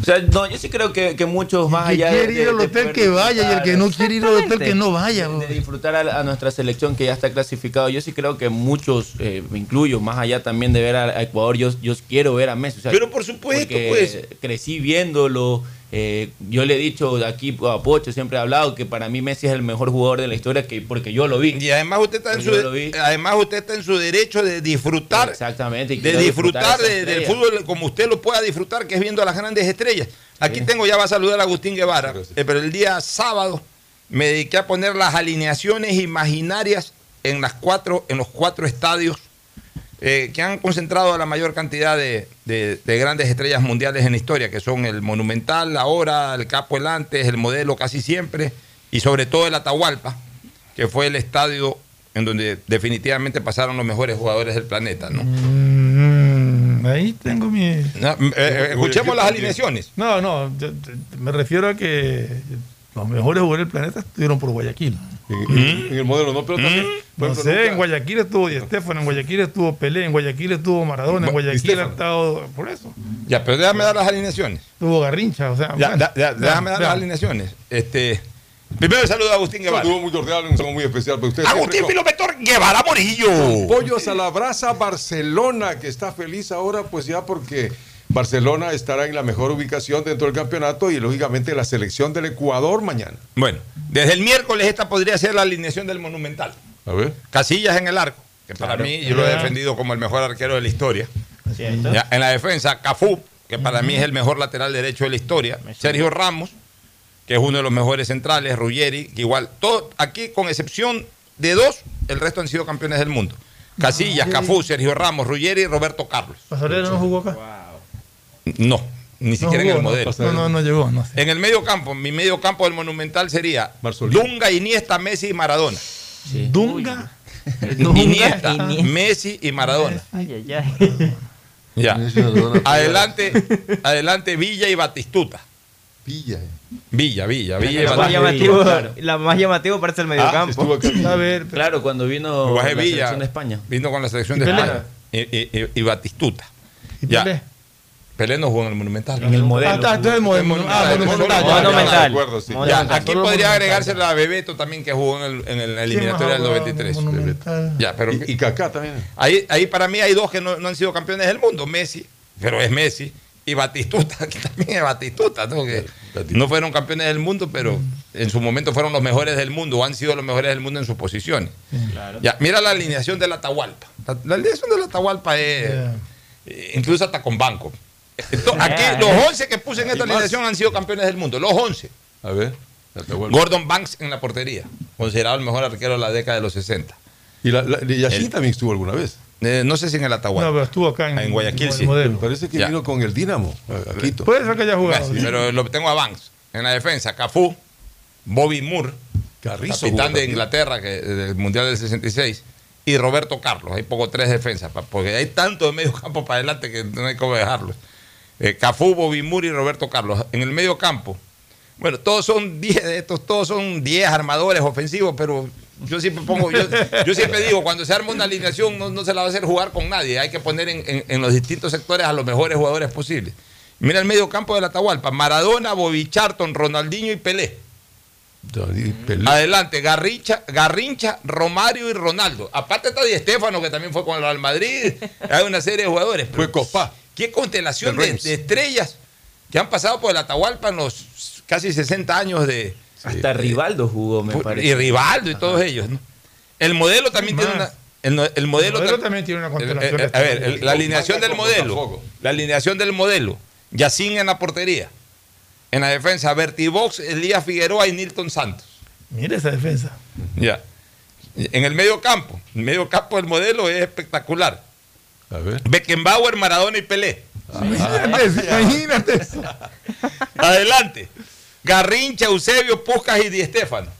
O sea, no, yo sí creo que, que muchos más que allá de- quiere ir de- al de hotel que vaya y el que no quiere ir al hotel que no vaya. de, de disfrutar a, a nuestra selección que ya está clasificado. Yo sí creo que muchos, eh, me incluyo, más allá también de ver a, a Ecuador, yo, yo quiero ver a Messi. o sea, Pero por supuesto, pues. Crecí viéndolo. Eh, yo le he dicho aquí a Pocho, siempre he hablado que para mí Messi es el mejor jugador de la historia que, porque yo lo vi. Y además usted está en su, además usted está en su derecho de disfrutar Exactamente. y de disfrutar de- del fútbol como usted lo pueda disfrutar, que es viendo a las grandes estrellas. Aquí tengo, ya va a saludar a Agustín Guevara, eh, pero el día sábado me dediqué a poner las alineaciones imaginarias en, las cuatro, en los cuatro estadios eh, que han concentrado a la mayor cantidad de, de- de grandes estrellas mundiales en la historia, que son el Monumental, ahora, el Capo el antes, el Modelo casi siempre, y sobre todo el Atahualpa, que fue el estadio en donde definitivamente pasaron los mejores jugadores del planeta, ¿no? Mm, ahí tengo mi. No, eh, eh, escuchemos las alineaciones. No, no, yo- yo- me refiero a que Los mejores jugadores del planeta estuvieron por Guayaquil. En, en el modelo, no, pero también. por No ejemplo, sé, nunca- en Guayaquil estuvo Di Estefano, en Guayaquil estuvo Pelé, en Guayaquil estuvo Maradona, en Guayaquil ha estado. Por eso. Ya, pero déjame dar las alineaciones. Tuvo Garrincha, o sea. Ya, bueno, da- ya, déjame dar ya. las alineaciones. Este, primero saludo a Agustín Guevara. saludo muy cordial, un saludo muy especial para ustedes. Agustín Filometor Guevara Morillo. Pollos a la brasa Barcelona, que está feliz ahora, pues ya porque Barcelona estará en la mejor ubicación dentro del campeonato y lógicamente la selección del Ecuador mañana. Bueno, desde el miércoles esta podría ser la alineación del Monumental. A ver. Casillas en el arco, que para mí yo lo he Ya. defendido como el mejor arquero de la historia. Ya, en la defensa, Cafú, que para mí es el mejor lateral derecho de la historia. Sergio Ramos, que es uno de los mejores centrales. Ruggeri, que igual, todo, aquí con excepción de dos, el resto han sido campeones del mundo. Casillas, Ah, Cafú, Sergio Ramos, Ruggeri y Roberto Carlos. Pasarela no jugó acá. No, ni siquiera en jugó, el modelo. No, no, no llegó, no sé. En el medio campo, mi medio campo del Monumental sería Dunga, Iniesta, Messi y Maradona. Dunga. Iniesta, Iniesta. Messi y Maradona. Ay, ay, ay. Ya. Adelante, adelante Villa y Batistuta. Villa. Villa, Villa, Villa y La más, Batistuta. llamativo, claro. la más llamativo parece el mediocampo. A ver, Claro, cuando vino Guaje la Villa selección de España. vino con la selección ¿Y de? España. Y, y- y- y Batistuta. ¿y Ya. Pelé? No jugó en el Monumental. En el modelo. Ah, está, el. Ah, monumental. Sí. Ya, aquí podría agregarse la Bebeto también que jugó en, el- en el- la ¿Quién eliminatoria del jugaba? 93. Monumental. Ya, pero Y, y Kaká también. ahí, ahí para mí hay dos que no, no han sido campeones del mundo. Messi, pero es Messi. Y Batistuta, que también es Batistuta, ¿no? Que no fueron campeones del mundo, pero en su momento fueron los mejores del mundo, o han sido los mejores del mundo en sus posiciones. Ya, mira la alineación de la Atahualpa. La, la alineación de la Atahualpa es, eh, incluso hasta con banco. Entonces, aquí los 11 que puse en esta alineación han sido campeones del mundo, los 11. A ver. Gordon Banks en la portería, considerado el mejor arquero de la década de los 60. Y la, la, y Yashin El- también estuvo alguna vez. Eh, no sé si en el No, Atahualpa. pero estuvo acá en, En Guayaquil, sí. modelo. Parece que Ya. vino con el Dinamo a, a Quito. Puede ser que haya jugado. Pero lo tengo a Banks. En la defensa, Cafú, Bobby Moore, Carrizo capitán jugó de. Inglaterra que, del Mundial del 66, y Roberto Carlos. Hay poco tres defensas, porque hay tanto de medio campo para adelante que no hay cómo dejarlos. Eh, Cafú, Bobby Moore y Roberto Carlos. En el medio campo, bueno, todos son 10 de estos, todos son 10 armadores ofensivos, pero yo siempre pongo, yo, yo siempre digo, cuando se arma una alineación no, no se la va a hacer jugar con nadie, hay que poner en, en- en los distintos sectores a los mejores jugadores posibles. Mira el medio campo de la Atahualpa, Maradona, Bobby Charlton, Ronaldinho y Pelé. Y Pelé. Adelante, Garrincha, Garrincha, Romario y Ronaldo. Aparte está Di Estefano, que también fue con el Real Madrid. Hay una serie de jugadores. Fue Copa. Qué constelación De estrellas que han pasado por el Atahualpa en los casi 60 años de. Hasta Rivaldo jugó, me parece. Y Rivaldo y todos ellos. ¿no? El modelo también tiene una. El, el modelo, El modelo tam- también tiene una constelación. a ver, el- la alineación del modelo. La alineación del modelo. Yacín en la portería. En la defensa, Bertibox, Elías Figueroa y Nilton Santos. Mira esa defensa. Ya. En el medio campo. El medio campo del modelo es espectacular. A ver. Beckenbauer, Maradona y Pelé. Imagínate eso, imagínate eso. Adelante. Garrincha, Eusebio, Puscas y Di Estefano.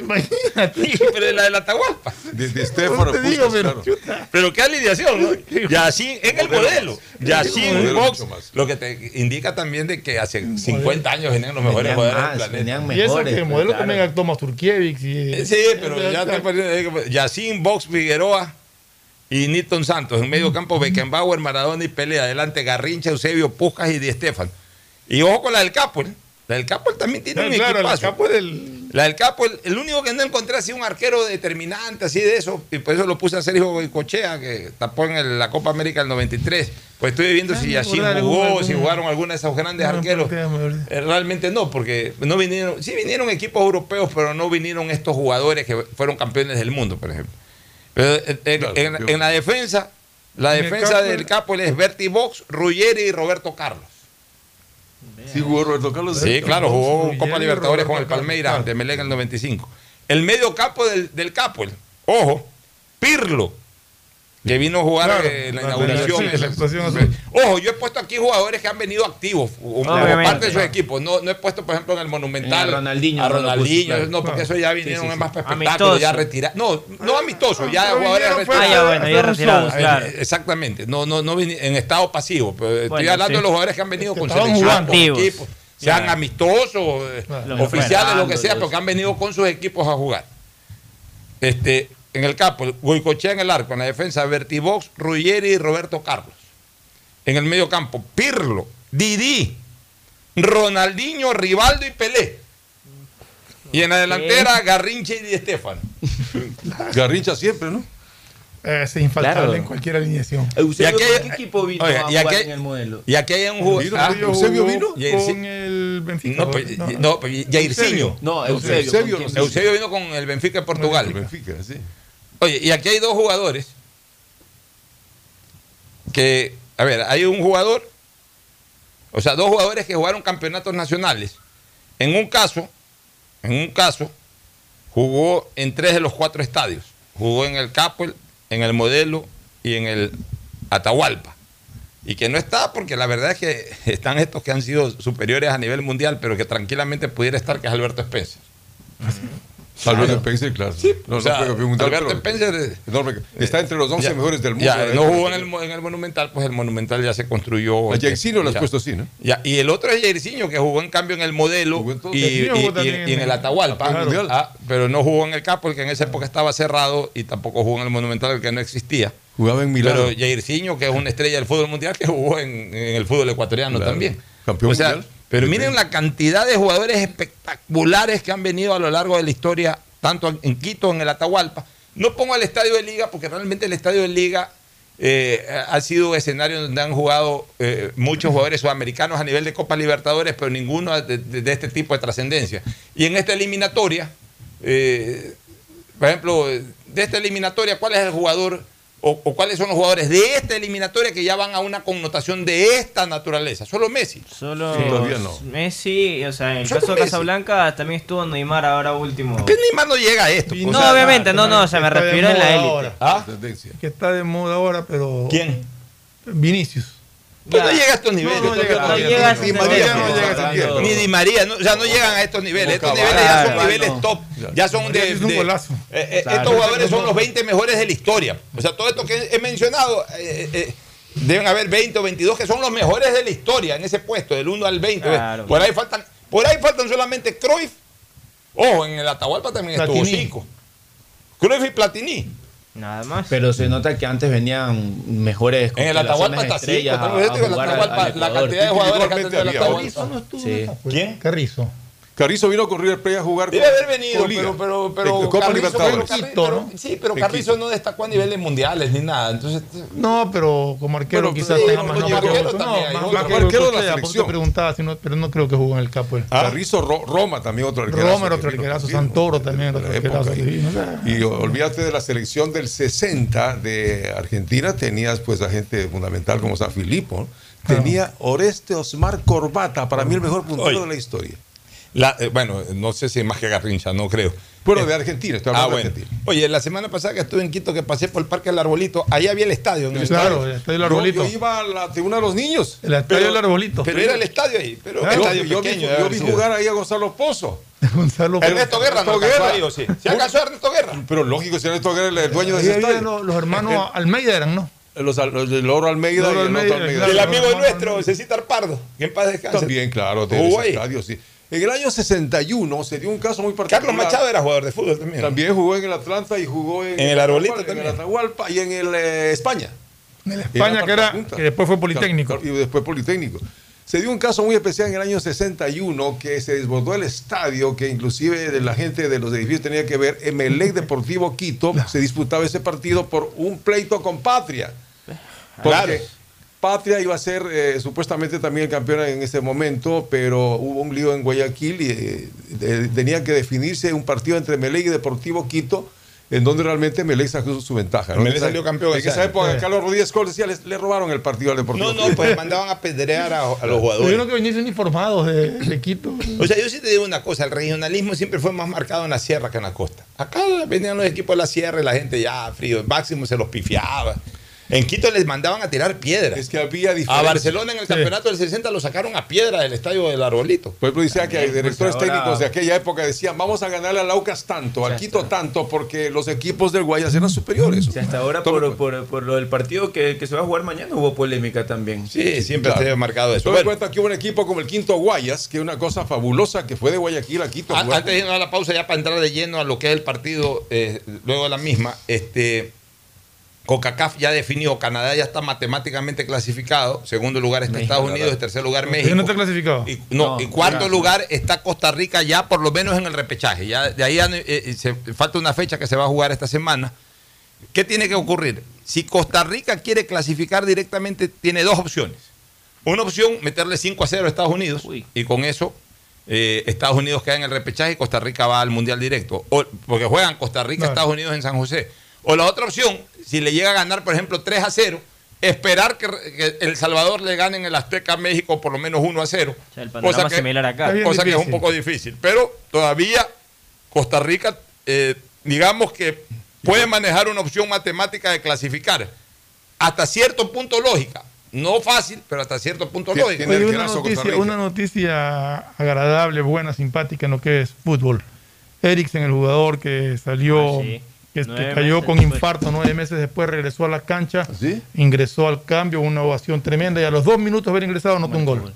Imagínate. Pero de la de la Atahualpa. De, de Estefano te digo, Puskas, pero claro. chuta. Pero qué alineación, ¿no? Yacín en el modelo. Yacín Box. Lo que te indica también de que hace 50 años venían los mejores más, del planeta. Y eso que el pues, modelo claro. también actuó Masturkiewicz. Y, Eh, Sí, pero ya estoy poniendo. Yacín, Box, Figueroa y Nilton Santos. En medio campo, Beckenbauer, Maradona y Pelé. Adelante, Garrincha, Eusebio, Puscas y Di Estefano. Y ojo con la del Capo. ¿eh? La del Capo también tiene un claro, equipazo. capo del. La del Capo, el, el único que no encontré así un arquero determinante, así de eso, y por eso lo puse a Sergio Goicochea, que tapó en el- la Copa América del 93. Pues estoy viendo Ah, si de jugó, si jugaron alguno de esos grandes arqueros. Eh, Realmente no, porque no vinieron, sí vinieron equipos europeos, pero no vinieron estos jugadores que fueron campeones del mundo, por ejemplo. Pero Claro, en, la defensa, la defensa del Capo es Berti Box, Ruggeri y Roberto Carlos. Sí, jugó Roberto Carlos. Sí, claro, jugó Ruggeri, Copa Libertadores con el Palmeiras ante Melec en el 95. El medio campo del, del ojo, Pirlo, que vino a jugar Claro, eh, en la la- inauguración. la. Ojo, yo he puesto aquí jugadores que han venido activos, como Obviamente. parte de sus equipos. No, no he puesto, por ejemplo, en el Monumental A Ronaldinho a Ronaldinho, no, porque eso ya vinieron Sí, sí, es más sí. Amistoso. ya retirados. No, no amistoso, ya Pero jugadores fue Ah, retirados. ya bueno, ya retirados, claro. Eh, Exactamente, no, no, no en estado pasivo. Pero estoy hablando sí. de los jugadores que han venido Que con estaban selección, jugando. con Activos. equipo. sean Claro. amistosos, eh, oficiales, lo que sea, pero que han venido con sus equipos a jugar. Este, en el campo, Goicochea en el arco, en la defensa, Vertibox, Ruggeri y Roberto Carlos. En el medio campo, Pirlo, Didi, Ronaldinho, Rivaldo y Pelé. Y en la delantera, Garrincha y Di Estefano. Garrincha siempre, ¿no? Es infaltable Claro. en cualquier alineación. Y aquí hay- equipo vino Oiga, a y aquí jugar hay- en el modelo? Y aquí hay un jugador. Vino, pero Eusebio vino con el Benfica. No, pues, no, pues, Jairzinho. No, Eusebio. Eusebio, ¿con quién? Eusebio vino con el Benfica de Portugal. El Benfica, sí. Oye, y aquí hay dos jugadores que, a ver, hay un jugador, o sea, dos jugadores que jugaron campeonatos nacionales. En un caso, en un caso, jugó en tres de los cuatro estadios. Jugó en el Capel, en el Modelo y en el Atahualpa. Y que no está porque la verdad es que están estos que han sido superiores a nivel mundial, pero que tranquilamente pudiera estar, que es Alberto Spencer. Alberto Spencer, claro. no, o sea, no Alberto pero- Spencer enorme. Está entre los 11 ya- mejores del mundo. ya, no jugó en el, mo- en el Monumental, pues el Monumental ya se construyó. A Jairzinho lo has puesto así, ¿no? Ya, y el otro es Jairzinho, que jugó en cambio en el modelo y, en el Atahualpa. Ah, pero no jugó en el Capo, porque en esa época estaba cerrado y tampoco jugó en el Monumental, que no existía. Jugaba en Milán. Pero Jairzinho, que es una estrella del fútbol mundial, que jugó en, en el fútbol ecuatoriano Claro. también. Campeón O sea, mundial. Pero miren la cantidad de jugadores espectaculares que han venido a lo largo de la historia, tanto en Quito, en el Atahualpa. No pongo el estadio de Liga, porque realmente el estadio de Liga eh, ha sido escenario donde han jugado eh, muchos jugadores sudamericanos a nivel de Copa Libertadores, pero ninguno de, de- de este tipo de trascendencia. Y en esta eliminatoria, eh, por ejemplo, de esta eliminatoria, ¿cuál es el jugador o, o cuáles son los jugadores de esta eliminatoria que ya van a una connotación de esta naturaleza? Solo Messi. Solo Sí, todavía no. Messi, o sea, en el Solo caso de Messi. Casablanca también estuvo Neymar ahora último. Que Neymar no llega a esto. No, obviamente, no, no, o sea, me refiero en la élite. ¿Ah? Que está de moda ahora, pero. ¿Quién? Vinicius. Pues no llega a estos niveles. No, llega, María no llega. Ni Di María, no, o sea, no llegan a estos niveles. Estos niveles ya son niveles top. Ya son de. Eh, eh. Estos jugadores son los 20 mejores de la historia. O sea, todo esto que he mencionado, eh, eh, deben haber 20 o 22 que son los mejores de la historia en ese puesto, del 1 al 20. Claro. Por ahí faltan, por ahí faltan solamente Cruyff. Ojo, en el Atahualpa también estuvo Platini. Zico. Cruyff y Platini. Nada más. Pero se nota que antes venían mejores En el Atahualpa está constelaciones Zico. estrellas también, a- a digo, el jugar al- Atahualpa, al la cantidad de jugadores que han tenido el Atahualpa. Sí. ¿Quién? Carrizo. Carrizo vino con River Plate a jugar Debe con- haber venido, pero, pero, pero En Copa Carrizo- Libertadores. pero Carri- pero- sí, pero En Carrizo no destacó a niveles mundiales ni nada. Entonces, No, pero como arquero Pero, quizás sí, tenga como más arquero nombre que también No, más Arquero de la selección. preguntaba, si no- pero no creo que jugó en el capo. él. Carrizo Ro- Roma también otro arquerazo. Roma era otro arquerazo, Santoro también era otro de la época. arquerazo. Y olvídate de la selección del 60 de Argentina, tenías pues a gente fundamental como San Filipo. Tenía Oreste Osmar Corbata, para mí el mejor puntero de la historia. La- eh, bueno, no sé si más que Garrincha, no creo. Bueno, de Argentina, estoy Ah, hablando de bueno. Argentina. Oye, la semana pasada que estuve en Quito, que pasé por el Parque del Arbolito, ahí había el estadio. En el Claro, estadio. el estadio del Arbolito. Yo, yo iba a la tribuna de los niños. El estadio del Arbolito. Pero era el estadio ahí. Pero estadio yo, pequeño. vi, yo vi jugar ahí a Gonzalo Pozo. Gonzalo Ernesto Guerra no Ernesto alcanzó Guerra. ahí, ¿o sí? ¿Se alcanzó a Ernesto Guerra? Pero lógico, si Ernesto Guerra era el dueño de ese estadio. los, los hermanos Almeida eran, ¿no? Los, los del Oro Almeida Loro y el otro Almeida, Almeida. El amigo nuestro, Cecita Pardo, que en paz descanse. También, claro, de ese estadio, sí. En el año 61 se dio un caso muy particular. Carlos Machado era jugador de fútbol también. También jugó en el Atlanta y jugó en, En el Arbolito Atahualpa, también. En el Atahualpa y en el eh, España. En el España, que, era, que después fue Politécnico. Y después Politécnico. Se dio un caso muy especial en el año 61 que se desbordó el estadio, que inclusive de la gente de los edificios tenía que ver. Emelec Deportivo Quito se disputaba ese partido por un pleito con Patria. Porque Claro. Patria iba a ser eh, supuestamente también el campeón en ese momento, pero hubo un lío en Guayaquil y eh, de- tenía que definirse un partido entre Emelec y Deportivo Quito en donde realmente Melec sacó su, su ventaja. Esa- salió campeón En esa año. época, Sí. Carlos Rodríguez Col decía, les- le robaron el partido al Deportivo. No, no, pues mandaban a pedrear a, a los jugadores. yo no que venían uniformados de, de Quito. O sea, yo sí te digo una cosa, el regionalismo siempre fue más marcado en la sierra que en la costa. Acá venían los equipos de la sierra y la gente ya frío, máximo se los pifiaba. En Quito les mandaban a tirar piedras. Es que había A. Barcelona en el Sí. campeonato del 60 lo sacaron a piedra del estadio del Arbolito. Por ejemplo, decía que directores pues, ahora- técnicos de aquella época decían, vamos a ganarle al Aucas tanto, al Quito tanto, porque los equipos del Guayas eran superiores. Sí, hasta ahora por, por, por lo del partido que, que se va a jugar mañana hubo polémica también. Sí, siempre se ha marcado eso. Toma en Bueno. cuenta que hubo un equipo como el Quinto Guayas, que es una cosa fabulosa que fue de Guayaquil a Quito. a. Antes de irnos a la pausa, ya para entrar de lleno a lo que es el partido, eh, luego de la misma, este, CONCACAF ya definió, Canadá ya está matemáticamente clasificado, segundo lugar está México, Estados. Unidos, en tercer lugar ¿Todavía México. no está clasificado? Y, no, No, y cuarto lugar está Costa Rica ya por lo menos en el repechaje. Ya, de ahí ya, eh, eh, se, falta una fecha que se va a jugar esta semana. ¿Qué tiene que ocurrir? Si Costa Rica quiere clasificar directamente, tiene dos opciones. Una opción, meterle 5 a 0 a Estados Unidos y con eso eh, Estados Unidos queda en el repechaje y Costa Rica va al Mundial directo. O- porque juegan Costa Rica, Claro. Estados Unidos en San José. O la otra opción, si le llega a ganar, por ejemplo, 3 a 0, esperar que, que El Salvador le gane en el Azteca a México por lo menos 1 a 0. el panorama similar acá. Está bien cosa que es un poco difícil. Pero todavía Costa Rica, eh, digamos que puede manejar una opción matemática de clasificar hasta cierto punto lógica. No fácil, pero hasta cierto punto lógica. Oye, una, noticia, una noticia agradable, buena, simpática en lo que es fútbol. Eriksen, el jugador que salió, Ah, sí. Que, cayó con después. infarto nueve meses después, regresó a la cancha, ingresó al cambio, una ovación tremenda y a los dos minutos de haber ingresado anotó un gol.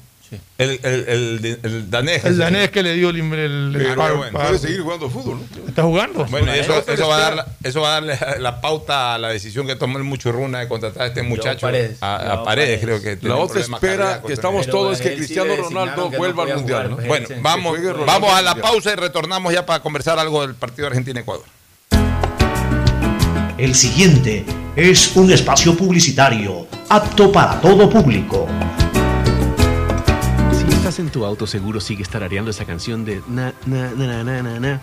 El, el, el- el danés. El danés que le dio el, el, el Ah, par- bueno. par- Puede seguir jugando fútbol, ¿no? ¿Está jugando? Bueno, y eso, eso, va a dar, eso va a darle la pauta a la decisión que tomó el Muchurruna de contratar a este muchacho. Paredes. A, Paredes, Paredes. creo que. La otra espera que estamos todos es que Cristiano Ronaldo vuelva al Mundial. ¿no? Bueno, vamos, vamos a la pausa y retornamos ya para conversar algo del partido Argentina-Ecuador. El siguiente es un espacio publicitario apto para todo público. Si estás en tu auto, seguro sigues tarareando esa canción de na, na, na, na, na, na,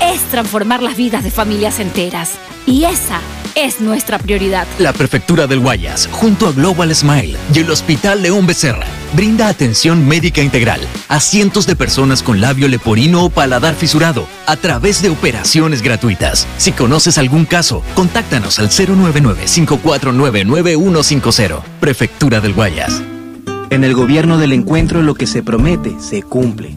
es transformar las vidas de familias enteras. Y esa es nuestra prioridad. La Prefectura del Guayas, junto a Global Smile y el Hospital León Becerra, brinda atención médica integral a cientos de personas con labio leporino o paladar fisurado a través de operaciones gratuitas. Si conoces algún caso, contáctanos al 099-549-9150. Prefectura del Guayas. En el gobierno del encuentro lo que se promete se cumple.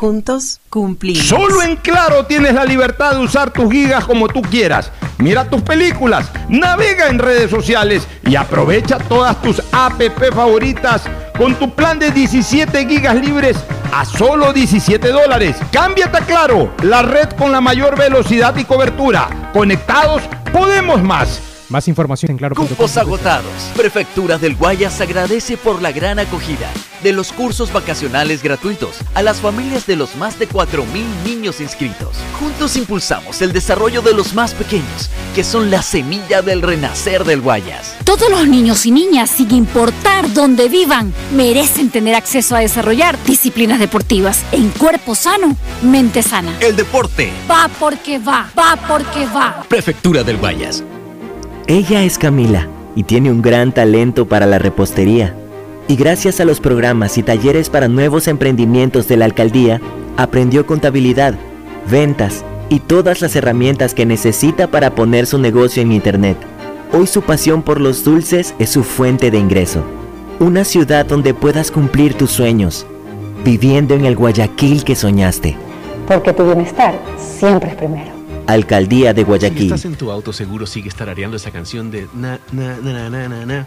Juntos cumplimos. Solo en Claro tienes la libertad de usar tus gigas como tú quieras. Mira tus películas, navega en redes sociales y aprovecha todas tus app favoritas con tu plan de 17 gigas libres a solo 17 dólares. Cámbiate a Claro, la red con la mayor velocidad y cobertura. Conectados, podemos más. Más información en claro. Cupos agotados. Prefectura del Guayas agradece por la gran acogida de los cursos vacacionales gratuitos a las familias de los más de 4.000 niños inscritos. Juntos impulsamos el desarrollo de los más pequeños, que son la semilla del renacer del Guayas. Todos los niños y niñas, sin importar dónde vivan, merecen tener acceso a desarrollar disciplinas deportivas en cuerpo sano, mente sana. El deporte. Va porque va, va porque va. Prefectura del Guayas. Ella es Camila y tiene un gran talento para la repostería. Y gracias a los programas y talleres para nuevos emprendimientos de la alcaldía, aprendió contabilidad, ventas y todas las herramientas que necesita para poner su negocio en Internet. Hoy su pasión por los dulces es su fuente de ingreso. Una ciudad donde puedas cumplir tus sueños, viviendo en el Guayaquil que soñaste. Porque tu bienestar siempre es primero. Alcaldía de Si Guayaquil. estás en tu auto, seguro sigues tarareando esa canción de na, na, na, na, na, na,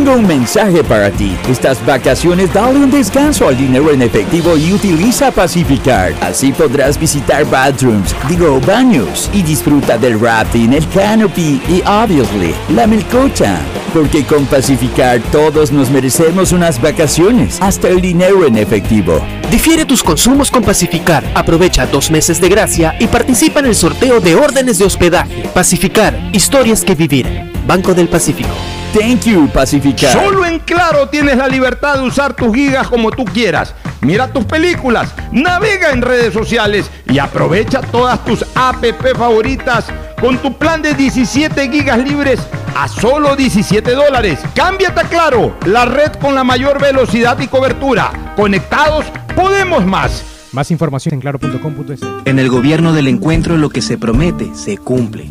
Tengo un mensaje para ti. Estas vacaciones dale un descanso al dinero en efectivo y utiliza Pacificard. Así podrás visitar bathrooms, digo baños, y disfruta del rafting, el canopy y obviously la melcocha. Porque con Pacificard todos nos merecemos unas vacaciones, hasta el dinero en efectivo. Difiere tus consumos con Pacificar. Aprovecha dos meses de gracia y participa en el sorteo de órdenes de hospedaje. Pacificar, historias que vivir. Banco del Pacífico. Thank you, Pacificar. Solo en Claro tienes la libertad de usar tus gigas como tú quieras. Mira tus películas, navega en redes sociales y aprovecha todas tus app favoritas con tu plan de 17 gigas libres a solo 17 dólares. Cámbiate a Claro, la red con la mayor velocidad y cobertura. Conectados, podemos más. Más información en claro.com.es. En el gobierno del encuentro lo que se promete se cumple.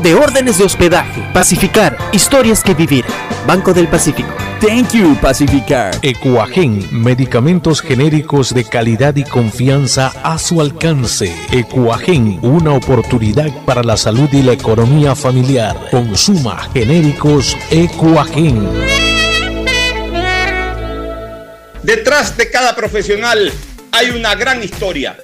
de órdenes de hospedaje. Pacificar, historias que vivir. Banco del Pacífico. Thank you, Pacificar. Ecuagen, medicamentos genéricos de calidad y confianza a su alcance. Ecuagen, una oportunidad para la salud y la economía familiar. Consuma genéricos Ecuagen. Detrás de cada profesional hay una gran historia.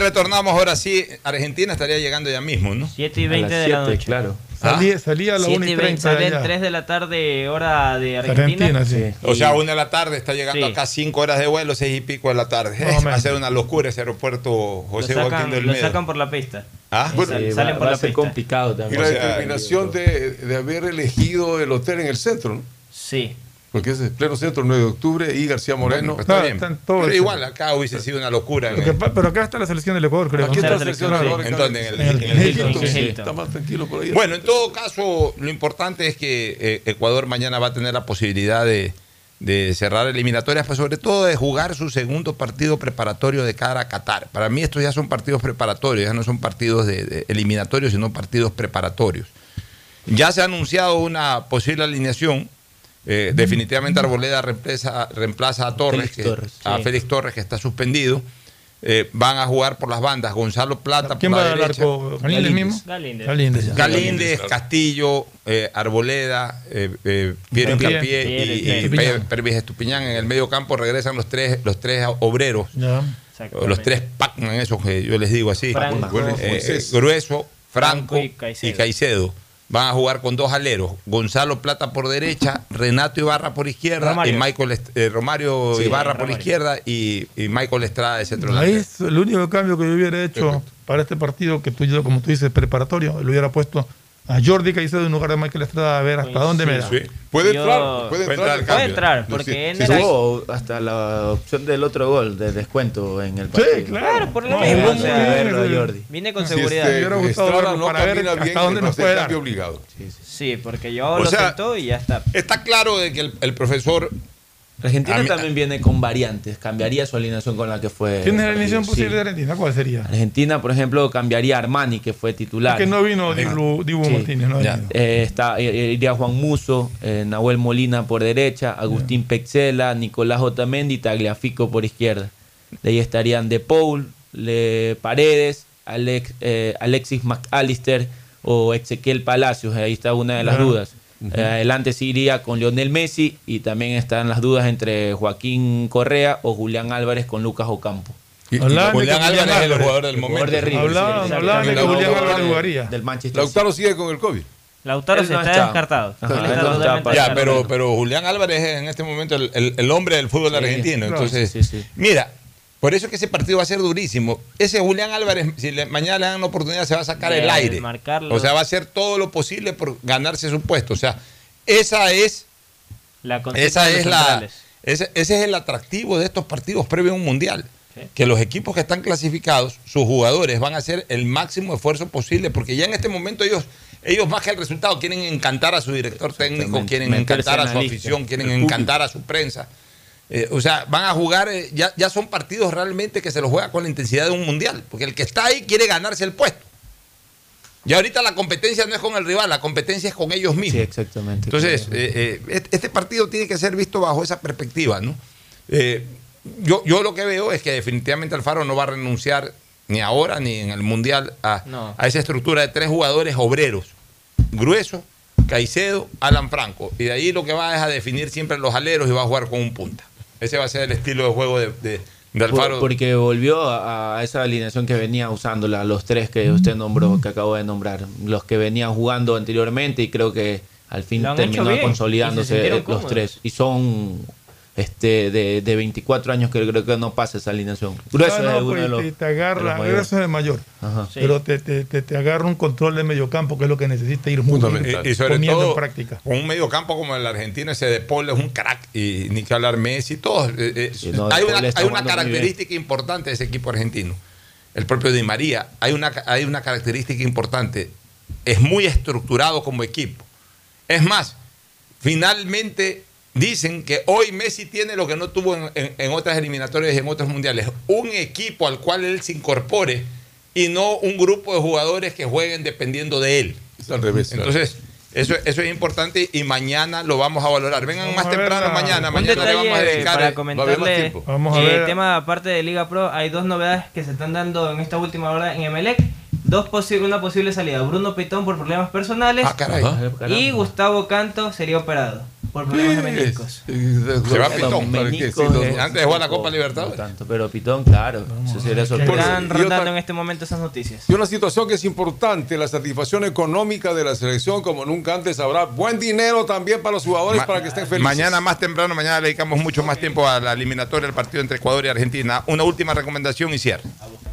Retornamos ahora sí. Argentina estaría llegando ya mismo, ¿no? 7 y 20 de la noche. claro. Salía, salía a la 1 7 y y 30 20, de sale allá. 3 de la tarde, hora de Argentina. Argentina, sí. O sea, una de la tarde está llegando Sí. acá 5 horas de vuelo, 6 y pico de la tarde. Más o Va a ser una locura ese aeropuerto José lo Joaquín sacan, del lo Medo. sacan por la pista. ¿Ah? Sí, sal- salen por la pista. complicado Y también. la O sea, determinación de, de haber elegido el hotel en el centro, ¿no? Sí. Porque es el pleno centro 9 de octubre y García Moreno. Pues está Claro, bien. están todos Pero igual acá hubiese sido una locura. Pa- pero acá está la selección del Ecuador, creo. Aquí ¿no? está la selección Claro. de Ecuador, ¿En dónde? En el- En el- en el Hilton, Hilton. sí. Está más tranquilo por ahí. Bueno, en todo caso, lo importante es que eh, Ecuador mañana va a tener la posibilidad de, de cerrar eliminatorias, pero sobre todo de jugar su segundo partido preparatorio de cara a Qatar. Para mí estos ya son partidos preparatorios, ya no son partidos de, de eliminatorios, sino partidos preparatorios. Ya se ha anunciado una posible alineación. Eh, definitivamente Arboleda reemplaza, reemplaza a Torres, Félix que- Torres, a. Félix Torres, que está suspendido. Eh, van a jugar por las bandas Gonzalo Plata ¿Quién por va la al derecha. arco? ¿Galíndez mismo? Galíndez. Galíndez. Castillo, eh, Arboleda, eh, eh, Piero y, y Pervis Estupiñán. En el medio campo regresan los tres, los tres obreros, Ya. los tres Pac-Man, esos que yo les digo así. Franco, Eh. Grueso, Franco, Franco y y Caicedo. Van a jugar con dos aleros, Gonzalo Plata por derecha, Renato Ibarra por izquierda Romario. y Michael eh, Romario Sí, Ibarra por izquierda y, y Michael Estrada de centro Ahí es el único cambio que yo hubiera hecho para este partido que tú, como tú dices, preparatorio. Le hubiera puesto a Jordi Caicedo en lugar de Michael Estrada a ver hasta dónde me da. Sí. Puede Yo- entrar, puede Puede entrar. Puede entrar, porque sí, hasta la opción del otro gol de descuento en el partido. Sí, claro. Por lo No, verlo ese- Jordi. Viene con Si seguridad. este Me hubiera gustado Estrada verlo no para ver camina hasta bien, dónde va a nos ser puede cambio dar. obligado. Sí, porque yo O lo sea, y ya está. Está claro de que el, el profesor Argentina mí- también viene con variantes, cambiaría su alineación con la que fue. ¿Quién es la alineación posible sí. de Argentina? ¿Cuál sería? Argentina, por ejemplo, cambiaría a Armani, que fue titular. Es que no vino Dibu, Dibu Sí. Martínez, no. Eh, está, eh, iría Juan Muso, eh, Nahuel Molina por derecha, Agustín Pexela, Nicolás Otamendi y Tagliafico por izquierda. De ahí estarían De Paul, Le Paredes, Alex, eh, Alexis McAllister o Ezequiel Palacios. Ahí está una de las dudas. Eh, adelante sí iría con Lionel Messi y también están las dudas entre Joaquín Correa o Julián Álvarez con Lucas Ocampo. Hablaban de Julián que Álvarez es el jugador del momento. de River, Hablaban- sí, hablaban de que. Julián Álvarez jugaría. Del Manchester Lautaro sigue con el COVID. Lautaro Él se no está está. descartado. Ajá, está no está para- Ya, descartado. pero, pero Julián Álvarez es en este momento el, el- el hombre del fútbol Sí, argentino. claro, Entonces, sí, sí. mira, por eso es que ese partido va a ser durísimo. Ese Julián Álvarez, si le- mañana le dan una oportunidad, se va a sacar el aire. marcarlo. O sea, va a hacer todo lo posible por ganarse su puesto. O sea, esa es, La esa es la, ese, ese es el atractivo de estos partidos previos a un mundial. Sí. Que los equipos que están clasificados, sus jugadores van a hacer el máximo esfuerzo posible, porque ya en este momento ellos, ellos más que el resultado, quieren encantar a su director técnico, quieren encantar a la su afición, quieren encantar a su prensa. Eh, o sea, van a jugar, eh, ya, ya son partidos realmente que se los juega con la intensidad de un mundial, porque el que está ahí quiere ganarse el puesto. Y ahorita la competencia no es con el rival, la competencia es con ellos mismos. Sí, exactamente. Entonces, eh, eh, este este partido tiene que ser visto bajo esa perspectiva, ¿no? Eh, yo, yo lo que veo es que definitivamente Alfaro no va a renunciar ni ahora ni en el Mundial a, No. a esa estructura de tres jugadores obreros, grueso, Caicedo, Alan Franco. Y de ahí lo que va es a definir siempre los aleros y va a jugar con un punta. Ese va a ser el estilo de juego de, de- de Alfaro. Por- porque volvió a, a esa alineación que venía usándola, los tres que usted nombró, que acabo de nombrar, los que venían jugando anteriormente y creo que al fin terminó se consolidándose los tres. Y son este de, de 24 años que creo que no pasa esa alineación. Grueso No, no, es uno pues, de los, te, te de agarra, los grueso es de mayor. Ajá. Pero te, te, te, te agarra un control de mediocampo que es lo que necesita ir muy Y, y sobre poniendo todo, en práctica. con un medio campo como el argentino, ese de Paul es un crack. Y ni que hablar Messi, todos. eh, eh, no, De hay una, hay característica importante de ese equipo argentino. El propio Di María. Hay una, hay una característica importante. Es muy estructurado como equipo. Es más, finalmente dicen que hoy Messi tiene lo que no tuvo en, en- en otras eliminatorias y en otros mundiales. Un equipo al cual él se incorpore y no un grupo de jugadores que jueguen dependiendo de él. al revés. Entonces, eso, eso es importante y mañana lo vamos a valorar. Vengan Vamos más temprano la- mañana. Un Mañana le vamos a dedicar. para comentarle Vamos a eh, ver. el tema aparte de Liga Pro, hay dos novedades que se están dando en esta última hora en Emelec. Dos posi- una posible salida. Bruno Pitón por problemas personales. Ah, caray. Y Gustavo Canto sería operado por problemas de meniscos. Se va Pitón. Eh, Antes de jugar la Copa no Libertadores. tanto, pero Pitón, claro, eso sería sorpresa. Están Y rondando en este momento esas noticias. Y una situación que es importante, la satisfacción económica de la selección, como nunca antes habrá buen dinero también para los jugadores Ma- para que estén felices. Mañana más temprano, mañana le dedicamos mucho más tiempo a la eliminatoria del partido entre Ecuador y Argentina. Una última recomendación y cierre.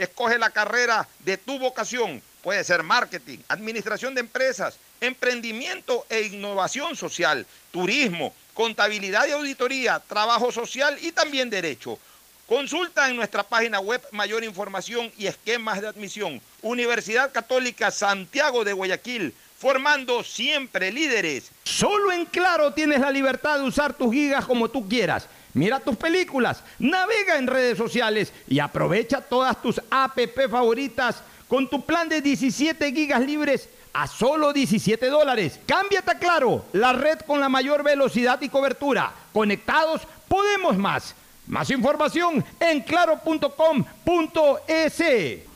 Escoge la carrera de tu vocación. Puede ser marketing, administración de empresas, emprendimiento e innovación social, turismo, contabilidad y auditoría, trabajo social y también derecho. Consulta en nuestra página web mayor información y esquemas de admisión. Universidad Católica Santiago de Guayaquil, formando siempre líderes. Solo en Claro tienes la libertad de usar tus gigas como tú quieras. Mira tus películas, navega en redes sociales y aprovecha todas tus APP favoritas con tu plan de 17 gigas libres a solo 17 dólares. Cámbiate a Claro, la red con la mayor velocidad y cobertura. Conectados, podemos más. Más información en claro.com.es.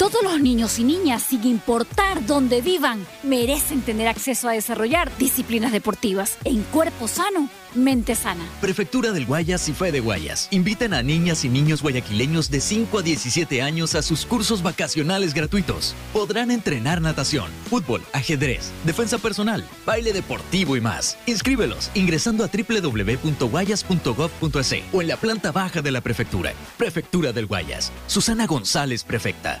Todos los niños y niñas, sin importar dónde vivan, merecen tener acceso a desarrollar disciplinas deportivas en cuerpo sano, mente sana. Prefectura del Guayas y Fe de Guayas invitan a niñas y niños guayaquileños de 5 a 17 años a sus cursos vacacionales gratuitos. Podrán entrenar natación, fútbol, ajedrez, defensa personal, baile deportivo y más. Inscríbelos ingresando a www.guayas.gov.es o en la planta baja de la prefectura. Prefectura del Guayas. Susana González, prefecta.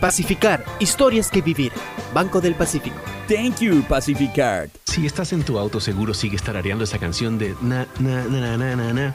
Pacificar, historias que vivir. Banco del Pacífico. Thank you, Pacificard. Si estás en tu auto, seguro sigues tarareando esa canción de na, na, na, na, na, na, na,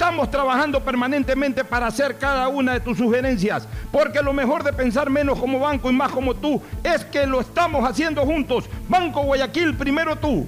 trabajando permanentemente para hacer cada una de tus sugerencias, porque lo mejor de pensar menos como banco y más como tú es que lo estamos haciendo juntos. Banco Guayaquil, primero tú.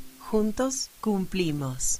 Juntos cumplimos.